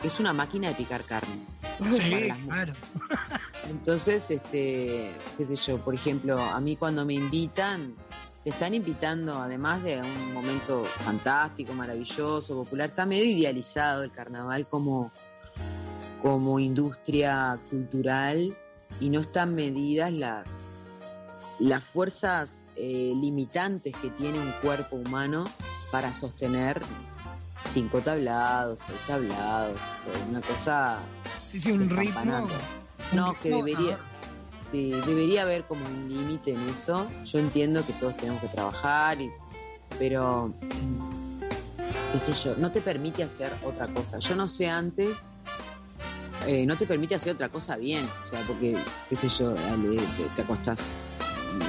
es una máquina de picar carne. Sí, claro. entonces, este, qué sé yo, por ejemplo, a mí cuando me invitan, te están invitando, además de un momento fantástico, maravilloso, popular, está medio idealizado el carnaval como, como industria cultural y no están medidas las, las fuerzas eh, limitantes que tiene un cuerpo humano para sostener cinco tablados, seis tablados, o sea, una cosa Sí, sí, un ritmo. No, que debería, sí, debería haber como un límite en eso. Yo entiendo que todos tenemos que trabajar, y- pero qué sé yo, no te permite hacer otra cosa. Yo no sé antes, eh, no te permite hacer otra cosa bien. O sea, porque, qué sé yo, ale, te, te acostás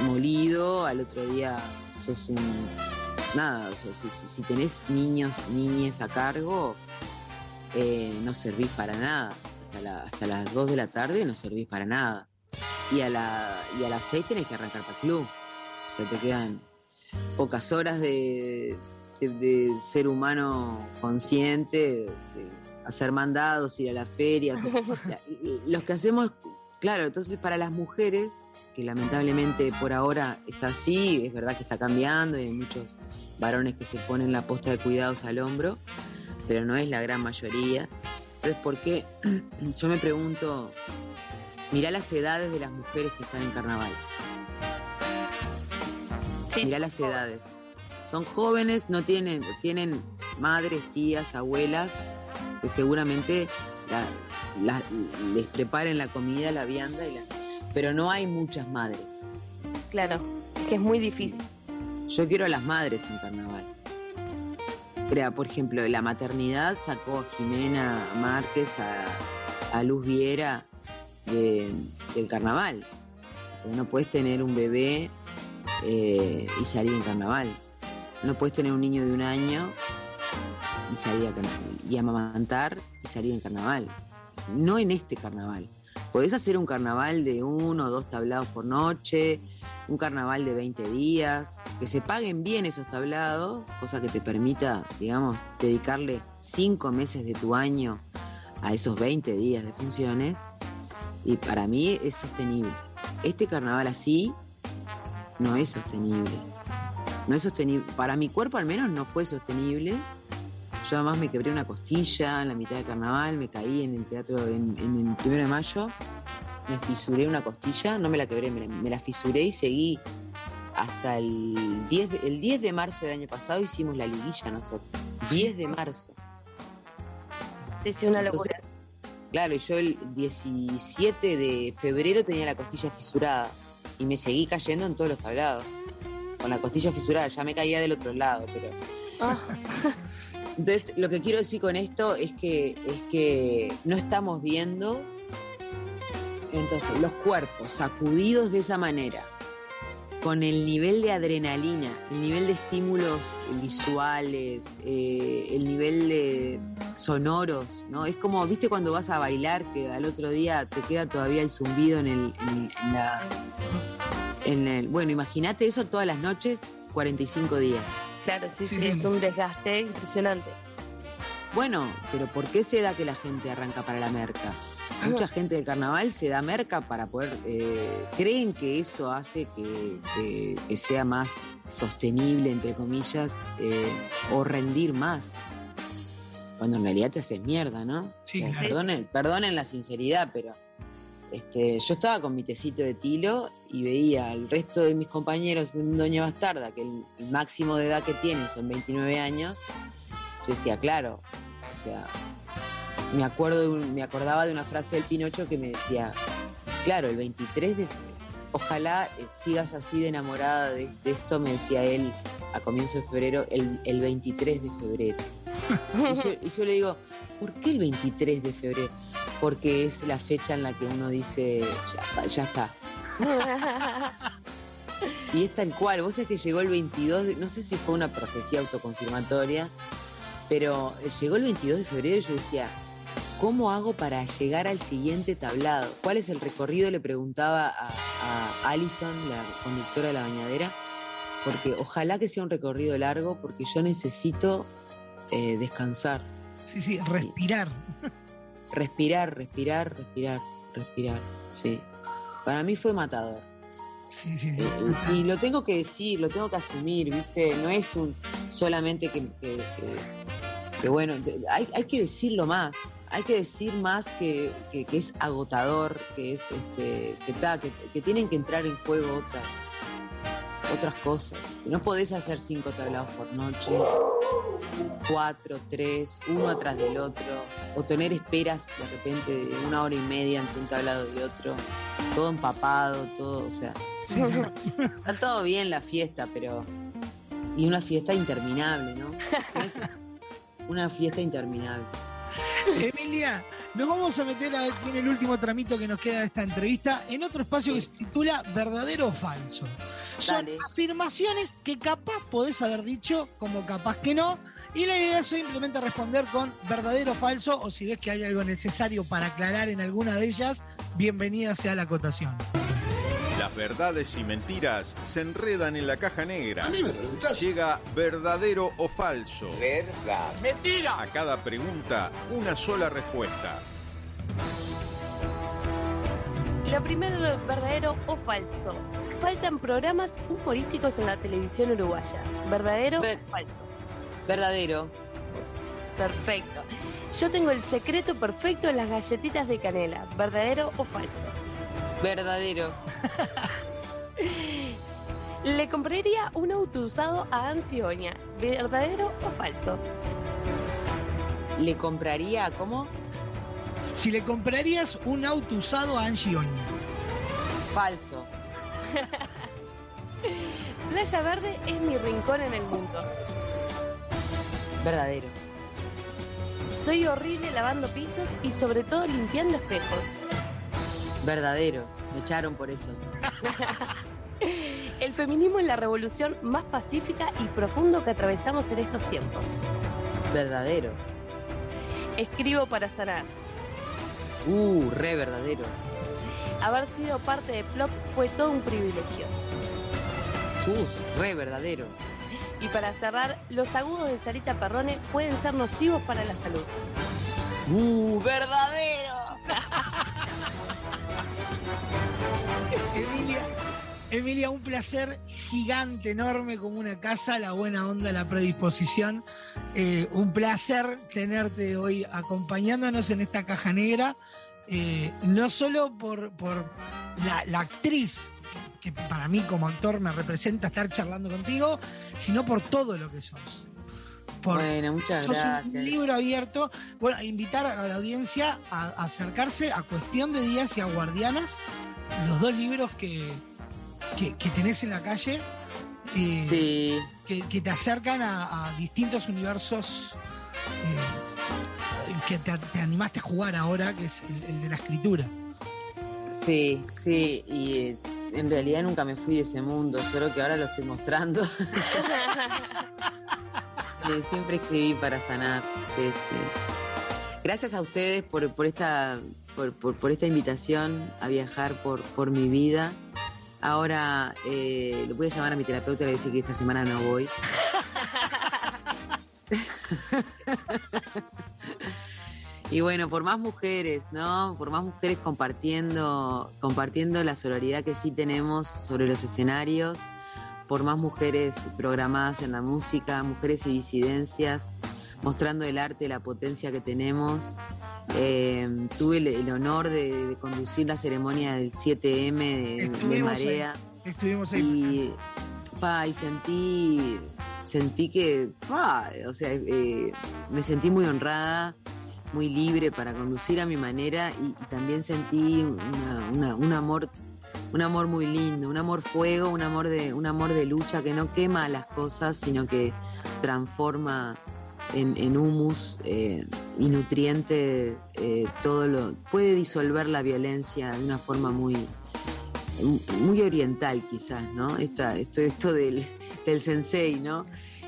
molido, al otro día sos un... Nada, o sea, si, si- si tenés niños, niñes a cargo, eh, no servís para nada. Hasta, la- hasta las 2 de la tarde no servís para nada. Y a, la, y a las 6 tenés que arrancar para el club. O sea, te quedan pocas horas de, de- de ser humano consciente, de hacer mandados, ir a la feria. o sea, los que hacemos, claro, entonces para las mujeres, que lamentablemente por ahora está así, es verdad que está cambiando y hay muchos varones que se ponen la posta de cuidados al hombro, pero no es la gran mayoría. Entonces, ¿por qué? Yo me pregunto, mirá las edades de las mujeres que están en carnaval. mirá las edades. Son jóvenes, no tienen, tienen madres, tías, abuelas, que seguramente la- la- les preparen la comida, la vianda, y la- pero no hay muchas madres. Claro, que es muy difícil. Yo quiero a las madres en carnaval. Crea, por ejemplo, la maternidad sacó a Jimena Márquez, a, a Luz Viera de- del carnaval. No puedes tener un bebé eh, y salir en carnaval. No puedes tener un niño de un año y salir a carnaval. Y amamantar y salir en carnaval. No en este carnaval. Podés hacer un carnaval de uno o dos tablados por noche, un carnaval de 20 días, que se paguen bien esos tablados, cosa que te permita, digamos, dedicarle cinco meses de tu año a esos 20 días de funciones. Y para mí es sostenible. Este carnaval así no es sostenible. No es sostenible. Para mi cuerpo al menos no fue sostenible. Yo además me quebré una costilla en la mitad del carnaval, me caí en el teatro en, en el primero de mayo, me fisuré una costilla, no me la quebré, me la, me la fisuré y seguí hasta el 10, de, el 10 de marzo del año pasado hicimos la liguilla nosotros. 10 de marzo. Sí, sí, una Entonces, locura. Claro, y yo el 17 de febrero tenía la costilla fisurada y me seguí cayendo en todos los tablados. Con la costilla fisurada, ya me caía del otro lado, pero. Ah. Entonces, lo que quiero decir con esto es que, es que no estamos viendo entonces los cuerpos sacudidos de esa manera, con el nivel de adrenalina, el nivel de estímulos visuales, eh, el nivel de sonoros, ¿no? Es como, viste cuando vas a bailar que al otro día te queda todavía el zumbido en el, en, la, en el, bueno, imagínate eso todas las noches, 45 días. Claro, sí, sí, Sí, sí, es un desgaste impresionante. Bueno, pero ¿por qué se da que la gente arranca para la merca? Mucha gente del carnaval se da merca para poder. eh, creen que eso hace que, que- que sea más sostenible, entre comillas, eh, o rendir más. Cuando en realidad te haces mierda, ¿no? Sí, O sea, claro. perdonen, perdonen la sinceridad, pero este, yo estaba con mi tecito de tilo y veía al resto de mis compañeros en Doña Bastarda, que el, máximo de edad que tienen son 29 años. Yo decía, claro, o sea, me acuerdo me acordaba de una frase del Pinocho que me decía, claro, el 23 de ojalá eh, sigas así de enamorada de, esto, me decía él a comienzo de febrero, el, el 23 de febrero. y, yo, le digo, ¿por qué el 23 de febrero? Porque es la fecha en la que uno dice, ya está. Y es tal cual, vos sabés que llegó el 22, de- no sé si fue una profecía autoconfirmatoria, pero eh, llegó el 22 de febrero y yo decía, ¿cómo hago para llegar al siguiente tablado? ¿Cuál es el recorrido? Le preguntaba a, a Alison, la conductora de la bañadera, porque ojalá que sea un recorrido largo, porque yo necesito eh, descansar, Sí, sí, respirar. respirar, respirar, respirar, respirar, sí. Para mí fue matador. Sí, sí, sí. Eh, y, y lo tengo que decir, lo tengo que asumir, ¿viste? No es un solamente que, que- que- que bueno, hay, hay que decirlo más, hay que decir más que, es agotador, que es este, que, ta, que, que tienen que entrar en juego otras, otras cosas. Que no podés hacer cinco tablados por noche, cuatro, tres, uno atrás del otro, o tener esperas de repente de una hora y media entre un tablado y otro, todo empapado, todo, o sea. Está todo bien la fiesta, pero. Y una fiesta interminable, ¿no? Una fiesta interminable. Emilia, nos vamos a meter a- en el último tramito que nos queda de esta entrevista, en otro espacio que se titula ¿Verdadero o falso? Son afirmaciones que capaz podés haber dicho, como capaz que no, y la idea es simplemente responder con verdadero o falso, o si ves que hay algo necesario para aclarar en alguna de ellas, bienvenida sea la acotación. Las verdades y mentiras se enredan en la caja negra. A mí me preguntás. Llega verdadero o falso. Verdad. ¡Mentira! A cada pregunta, una sola respuesta. Lo primero, verdadero o falso. Faltan programas humorísticos en la televisión uruguaya. ¿Verdadero Ver- o falso? Verdadero. Perfecto. Yo tengo el secreto perfecto en las galletitas de canela. ¿Verdadero o falso? Verdadero. Le compraría un auto usado a Ansi Oña. ¿Verdadero o falso? ¿Le compraría cómo? Si le comprarías un auto usado a Angie Oña. Falso. Playa Verde es mi rincón en el mundo. Verdadero. Soy horrible lavando pisos y sobre todo limpiando espejos. Verdadero. Me echaron por eso. El feminismo es la revolución más pacífica y profundo que atravesamos en estos tiempos. Verdadero. Escribo para sanar. Uh, re verdadero. Haber sido parte de Plop fue todo un privilegio. Chus, re verdadero. Y para cerrar, los agudos de Sarita Perrone pueden ser nocivos para la salud. Uh, verdadero. Emilia, Emilia, un placer gigante, enorme como una casa, la buena onda, la predisposición. Eh, un placer tenerte hoy acompañándonos en esta caja negra, eh, no solo por, por la, la actriz que para mí como actor me representa estar charlando contigo, sino por todo lo que sos. Por, Bueno, muchas gracias. un libro abierto. Bueno, invitar a la audiencia a, a acercarse a Cuestión de Días y a Guardianas, los dos libros que, que, que tenés en la calle. eh, Sí. que, que te acercan a, a distintos universos eh, que te, te animaste a jugar ahora, que es el, el de la escritura. Sí, sí, y eh, en realidad nunca me fui de ese mundo, solo que ahora lo estoy mostrando. Eh, Siempre escribí para sanar, sí. Gracias a ustedes por, por esta, por, por- esta invitación a viajar por, por mi vida. Ahora eh, voy a llamar a mi terapeuta y le decir que esta semana no voy. Y bueno, por más mujeres, ¿no? Por más mujeres compartiendo, compartiendo la sororidad que sí tenemos sobre los escenarios, por más mujeres programadas en la música, mujeres y disidencias, mostrando el arte, la potencia que tenemos. Eh, tuve el, el honor de, de conducir la ceremonia del 7M de, de Estuvimos ahí, Marea. Estuvimos ahí. Y, pa, y sentí, sentí que, pa, o sea, eh, me sentí muy honrada, muy libre para conducir a mi manera y, y también sentí una- una- un amor, un amor muy lindo, un amor fuego, un amor de, un amor de lucha que no quema las cosas, sino que transforma en, en humus eh, y nutriente eh, todo lo, puede disolver la violencia de una forma muy, muy oriental quizás, ¿no? Esta, esto, esto del, del sensei, ¿no?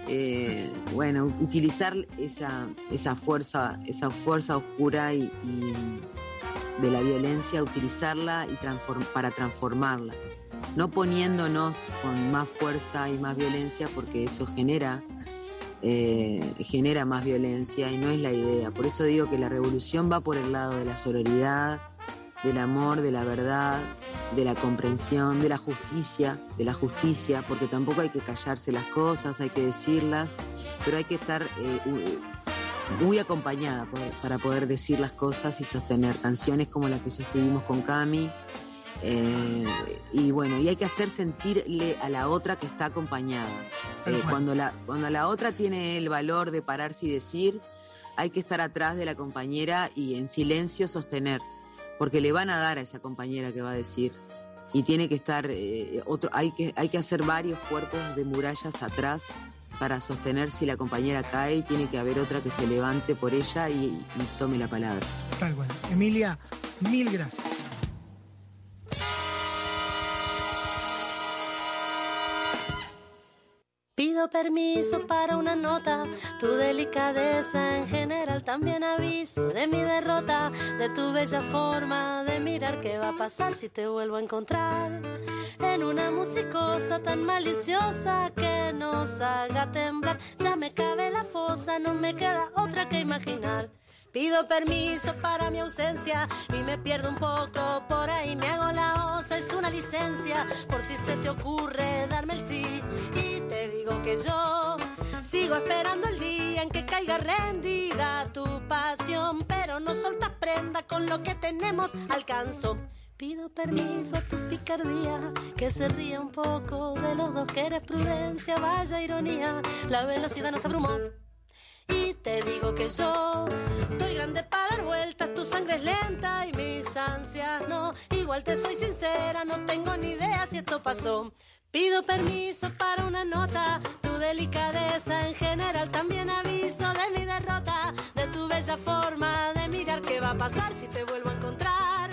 Eh, bueno, utilizar esa, esa fuerza, esa fuerza oscura y, y de la violencia, utilizarla y para transformarla. No poniéndonos con más fuerza y más violencia porque eso genera, eh, genera más violencia y no es la idea. Por eso digo que la revolución va por el lado de la sororidad, del amor, de la verdad, de la comprensión, de la justicia, de la justicia, porque tampoco hay que callarse las cosas, hay que decirlas, pero hay que estar eh, muy acompañada por- para poder decir las cosas y sostener canciones como la que sostuvimos con Cami. eh, y bueno, y hay que hacer sentirle a la otra que está acompañada. Eh, cuando, la, cuando la otra tiene el valor de pararse y decir, hay que estar atrás de la compañera y en silencio sostener, porque le van a dar a esa compañera que va a decir. Y tiene que estar, eh, otro, hay, que, hay que hacer varios cuerpos de murallas atrás para sostener si la compañera cae tiene que haber otra que se levante por ella y, tome la palabra. Tal. Emilia, mil gracias. Pido permiso para una nota, tu delicadeza en general también aviso de mi derrota, de tu bella forma de mirar qué va a pasar si te vuelvo a encontrar. En una musicosa tan maliciosa que nos haga temblar. Ya me cabe la fosa, no me queda otra que imaginar. Pido permiso para mi ausencia y me pierdo un poco por ahí. Me hago la osa, es una licencia por si se te ocurre darme el sí. Digo que yo sigo esperando el día en que caiga rendida tu pasión. Pero no soltas prenda con lo que tenemos, alcanzo. Pido permiso a tu picardía, que se ría un poco de los dos, que eres prudencia, vaya ironía. La velocidad nos abrumó. Y te digo que yo estoy grande para dar vueltas, tu sangre es lenta y mis ansias no. Igual te soy sincera, no tengo ni idea si esto pasó. Pido permiso para una nota, tu delicadeza en general también aviso de mi derrota, de tu bella forma de mirar qué va a pasar si te vuelvo a encontrar.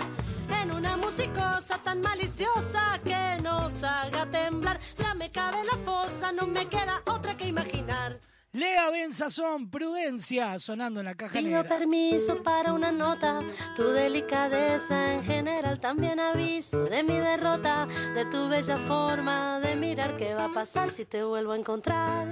En una musicosa tan maliciosa que nos haga temblar, ya me cabe la fosa, no me queda otra que imaginar. Lea Ben Sazón, prudencia, sonando en la caja Pido negra. permiso para una nota, tu delicadeza en general también aviso de mi derrota, de tu bella forma de mirar qué va a pasar si te vuelvo a encontrar.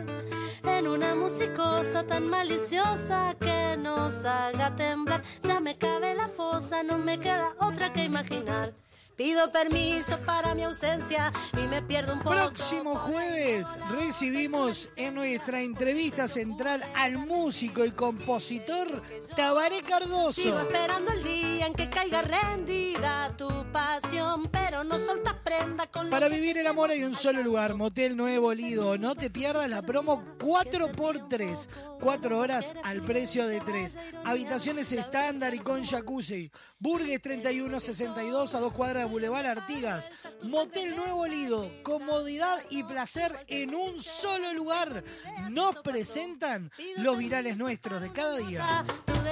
En una musicosa tan maliciosa que nos haga temblar, ya me cabe la fosa, no me queda otra que imaginar. Pido permiso para mi ausencia y me pierdo un poco. Próximo jueves recibimos en nuestra entrevista central al músico y compositor Tabaré Cardoso. Sigo esperando el día en que caiga rendida tu pasión, pero no soltas prenda con Para vivir el amor hay un solo lugar, Motel Nuevo Lido. No te pierdas la promo 4x3. 4 horas al precio de 3. Habitaciones estándar y con jacuzzi. Burgues 3162 a dos cuadras Boulevard Artigas. Motel Nuevo Lido. Comodidad y placer en un solo lugar. Nos presentan los virales nuestros de cada día.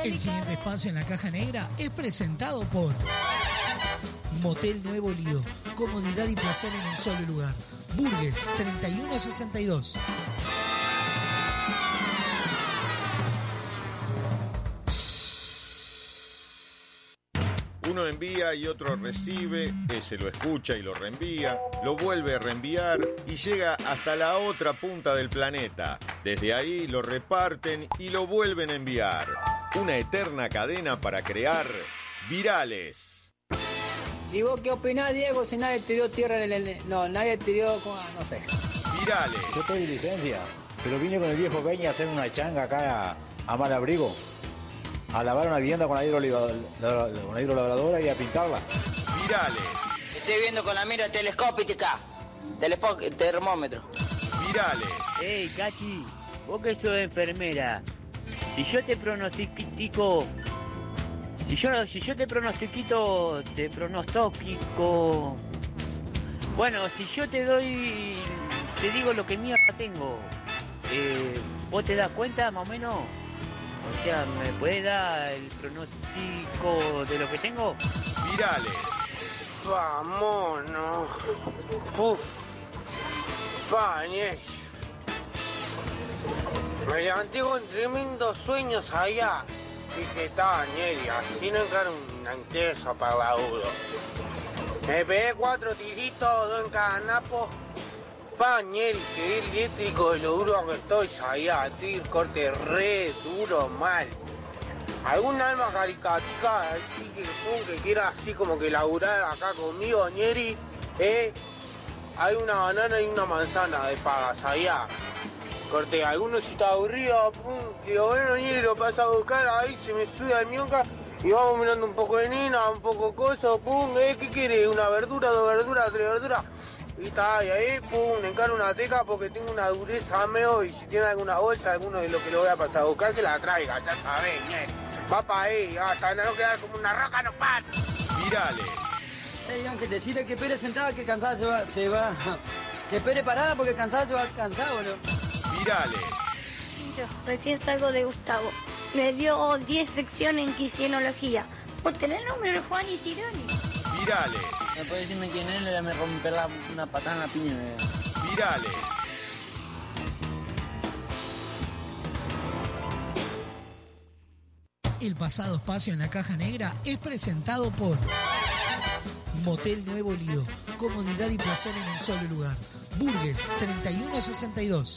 El siguiente espacio en la caja negra es presentado por Motel Nuevo Lido. Comodidad y placer en un solo lugar. Burgues 3162. Uno envía y otro recibe, ese lo escucha y lo reenvía, lo vuelve a reenviar y llega hasta la otra punta del planeta. Desde ahí lo reparten y lo vuelven a enviar. Una eterna cadena para crear virales. ¿Y vos qué opinás, Diego, si nadie te dio tierra en el... No, nadie te dio... No sé. Virales. Yo estoy de licencia, pero vine con el viejo Peña a hacer una changa acá a, a Malabrigo. A lavar una vivienda con la, con la hidrolabradora y a pintarla. Virales. Estoy viendo con la mira telescópica. Telespo- termómetro. Virales. Ey, Cachi, vos que sos enfermera, si yo te pronostico, si yo, si yo te pronostiquito, te pronostico, bueno, si yo te doy, te digo lo que mierda tengo, eh, ¿vos te das cuenta más o menos? O sea, ¿me puedes dar el pronóstico de lo que tengo? Virales. Vámonos. Uf. Pañez. Me levanté con tremendos sueños allá. Dije, está, Nieri, así no encara un anteso para la uno. Me pegué cuatro tiritos, dos en cada napo. Pa, Nieri, que eléctrico de lo duro que estoy allá. Estoy corte re duro, mal. ¿Algún alma caricatica así que, que quiera así como que laburar acá conmigo, Nieri? ¿Eh? Hay una banana y una manzana de pagas allá. Corte, alguno si está aburrido, pum, digo, bueno, Nieri lo pasa a buscar, ahí se me sube a mionca y vamos mirando un poco de nina, un poco coso, pum, ¿eh? ¿Qué quiere? ¿Una verdura, dos verduras, tres verduras? Y está, y ahí, pum, le encaro una teca porque tengo una dureza meo y si tiene alguna bolsa, alguno de lo que lo voy a pasar a buscar, que la traiga, ya sabés, Nieri. Va para ahí, hasta no quedar como una roca, no para. Virales. Ey, Ángel, decirle que Pérez sentada que cansada se va, se va. Que Pérez parada porque cansada se va cansado, ¿no? Virales. Yo recién salgo de Gustavo. Me dio 10 secciones en quisienología. ¿Vos tenés el nombre de Juan y Tironi? Virales. ¿Me puede decirme quién es? Le dame romper la, una patada en la piña. me- Virales. El pasado espacio en la caja negra es presentado por Motel Nuevo Lido. Comodidad y placer en un solo lugar. Burgues 3162.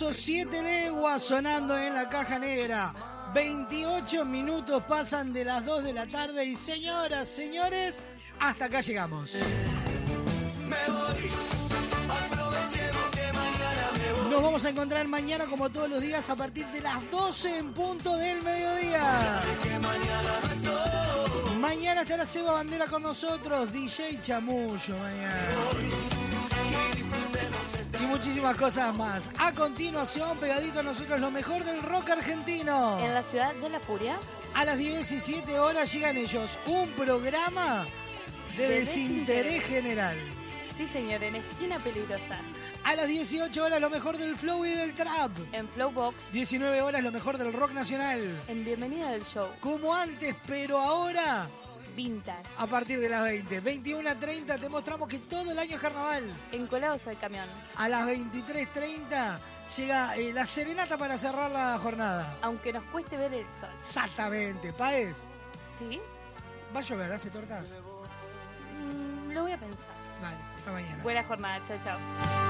Cardoso, 7 leguas sonando en la caja negra. 28 minutos pasan de las 2 de la tarde y señoras, señores, hasta acá llegamos. Nos vamos a encontrar mañana como todos los días a partir de las 12 en punto del mediodía. Mañana estará Seba Bandera con nosotros, DJ Chamullo mañana. Muchísimas cosas más. A continuación, pegadito a nosotros, lo mejor del rock argentino. En la ciudad de la furia. A las 17 horas llegan ellos. Un programa de, De desinterés desinterés. general. Sí, señor, en esquina peligrosa. A las 18 horas lo mejor del flow y del trap. En Flowbox. 19 horas lo mejor del rock nacional. En Bienvenida del Show. Como antes, pero ahora Vintage. a partir de las 20. 21 a 30 te mostramos que todo el año es carnaval. Encolados al camión. A las 23.30 llega eh, la serenata para cerrar la jornada. Aunque nos cueste ver el sol. Exactamente, Paez. ¿Sí? ¿Va a llover? ¿Hace tortas? Mm, lo voy a pensar. Dale, hasta mañana. Buena jornada. Chao, chao.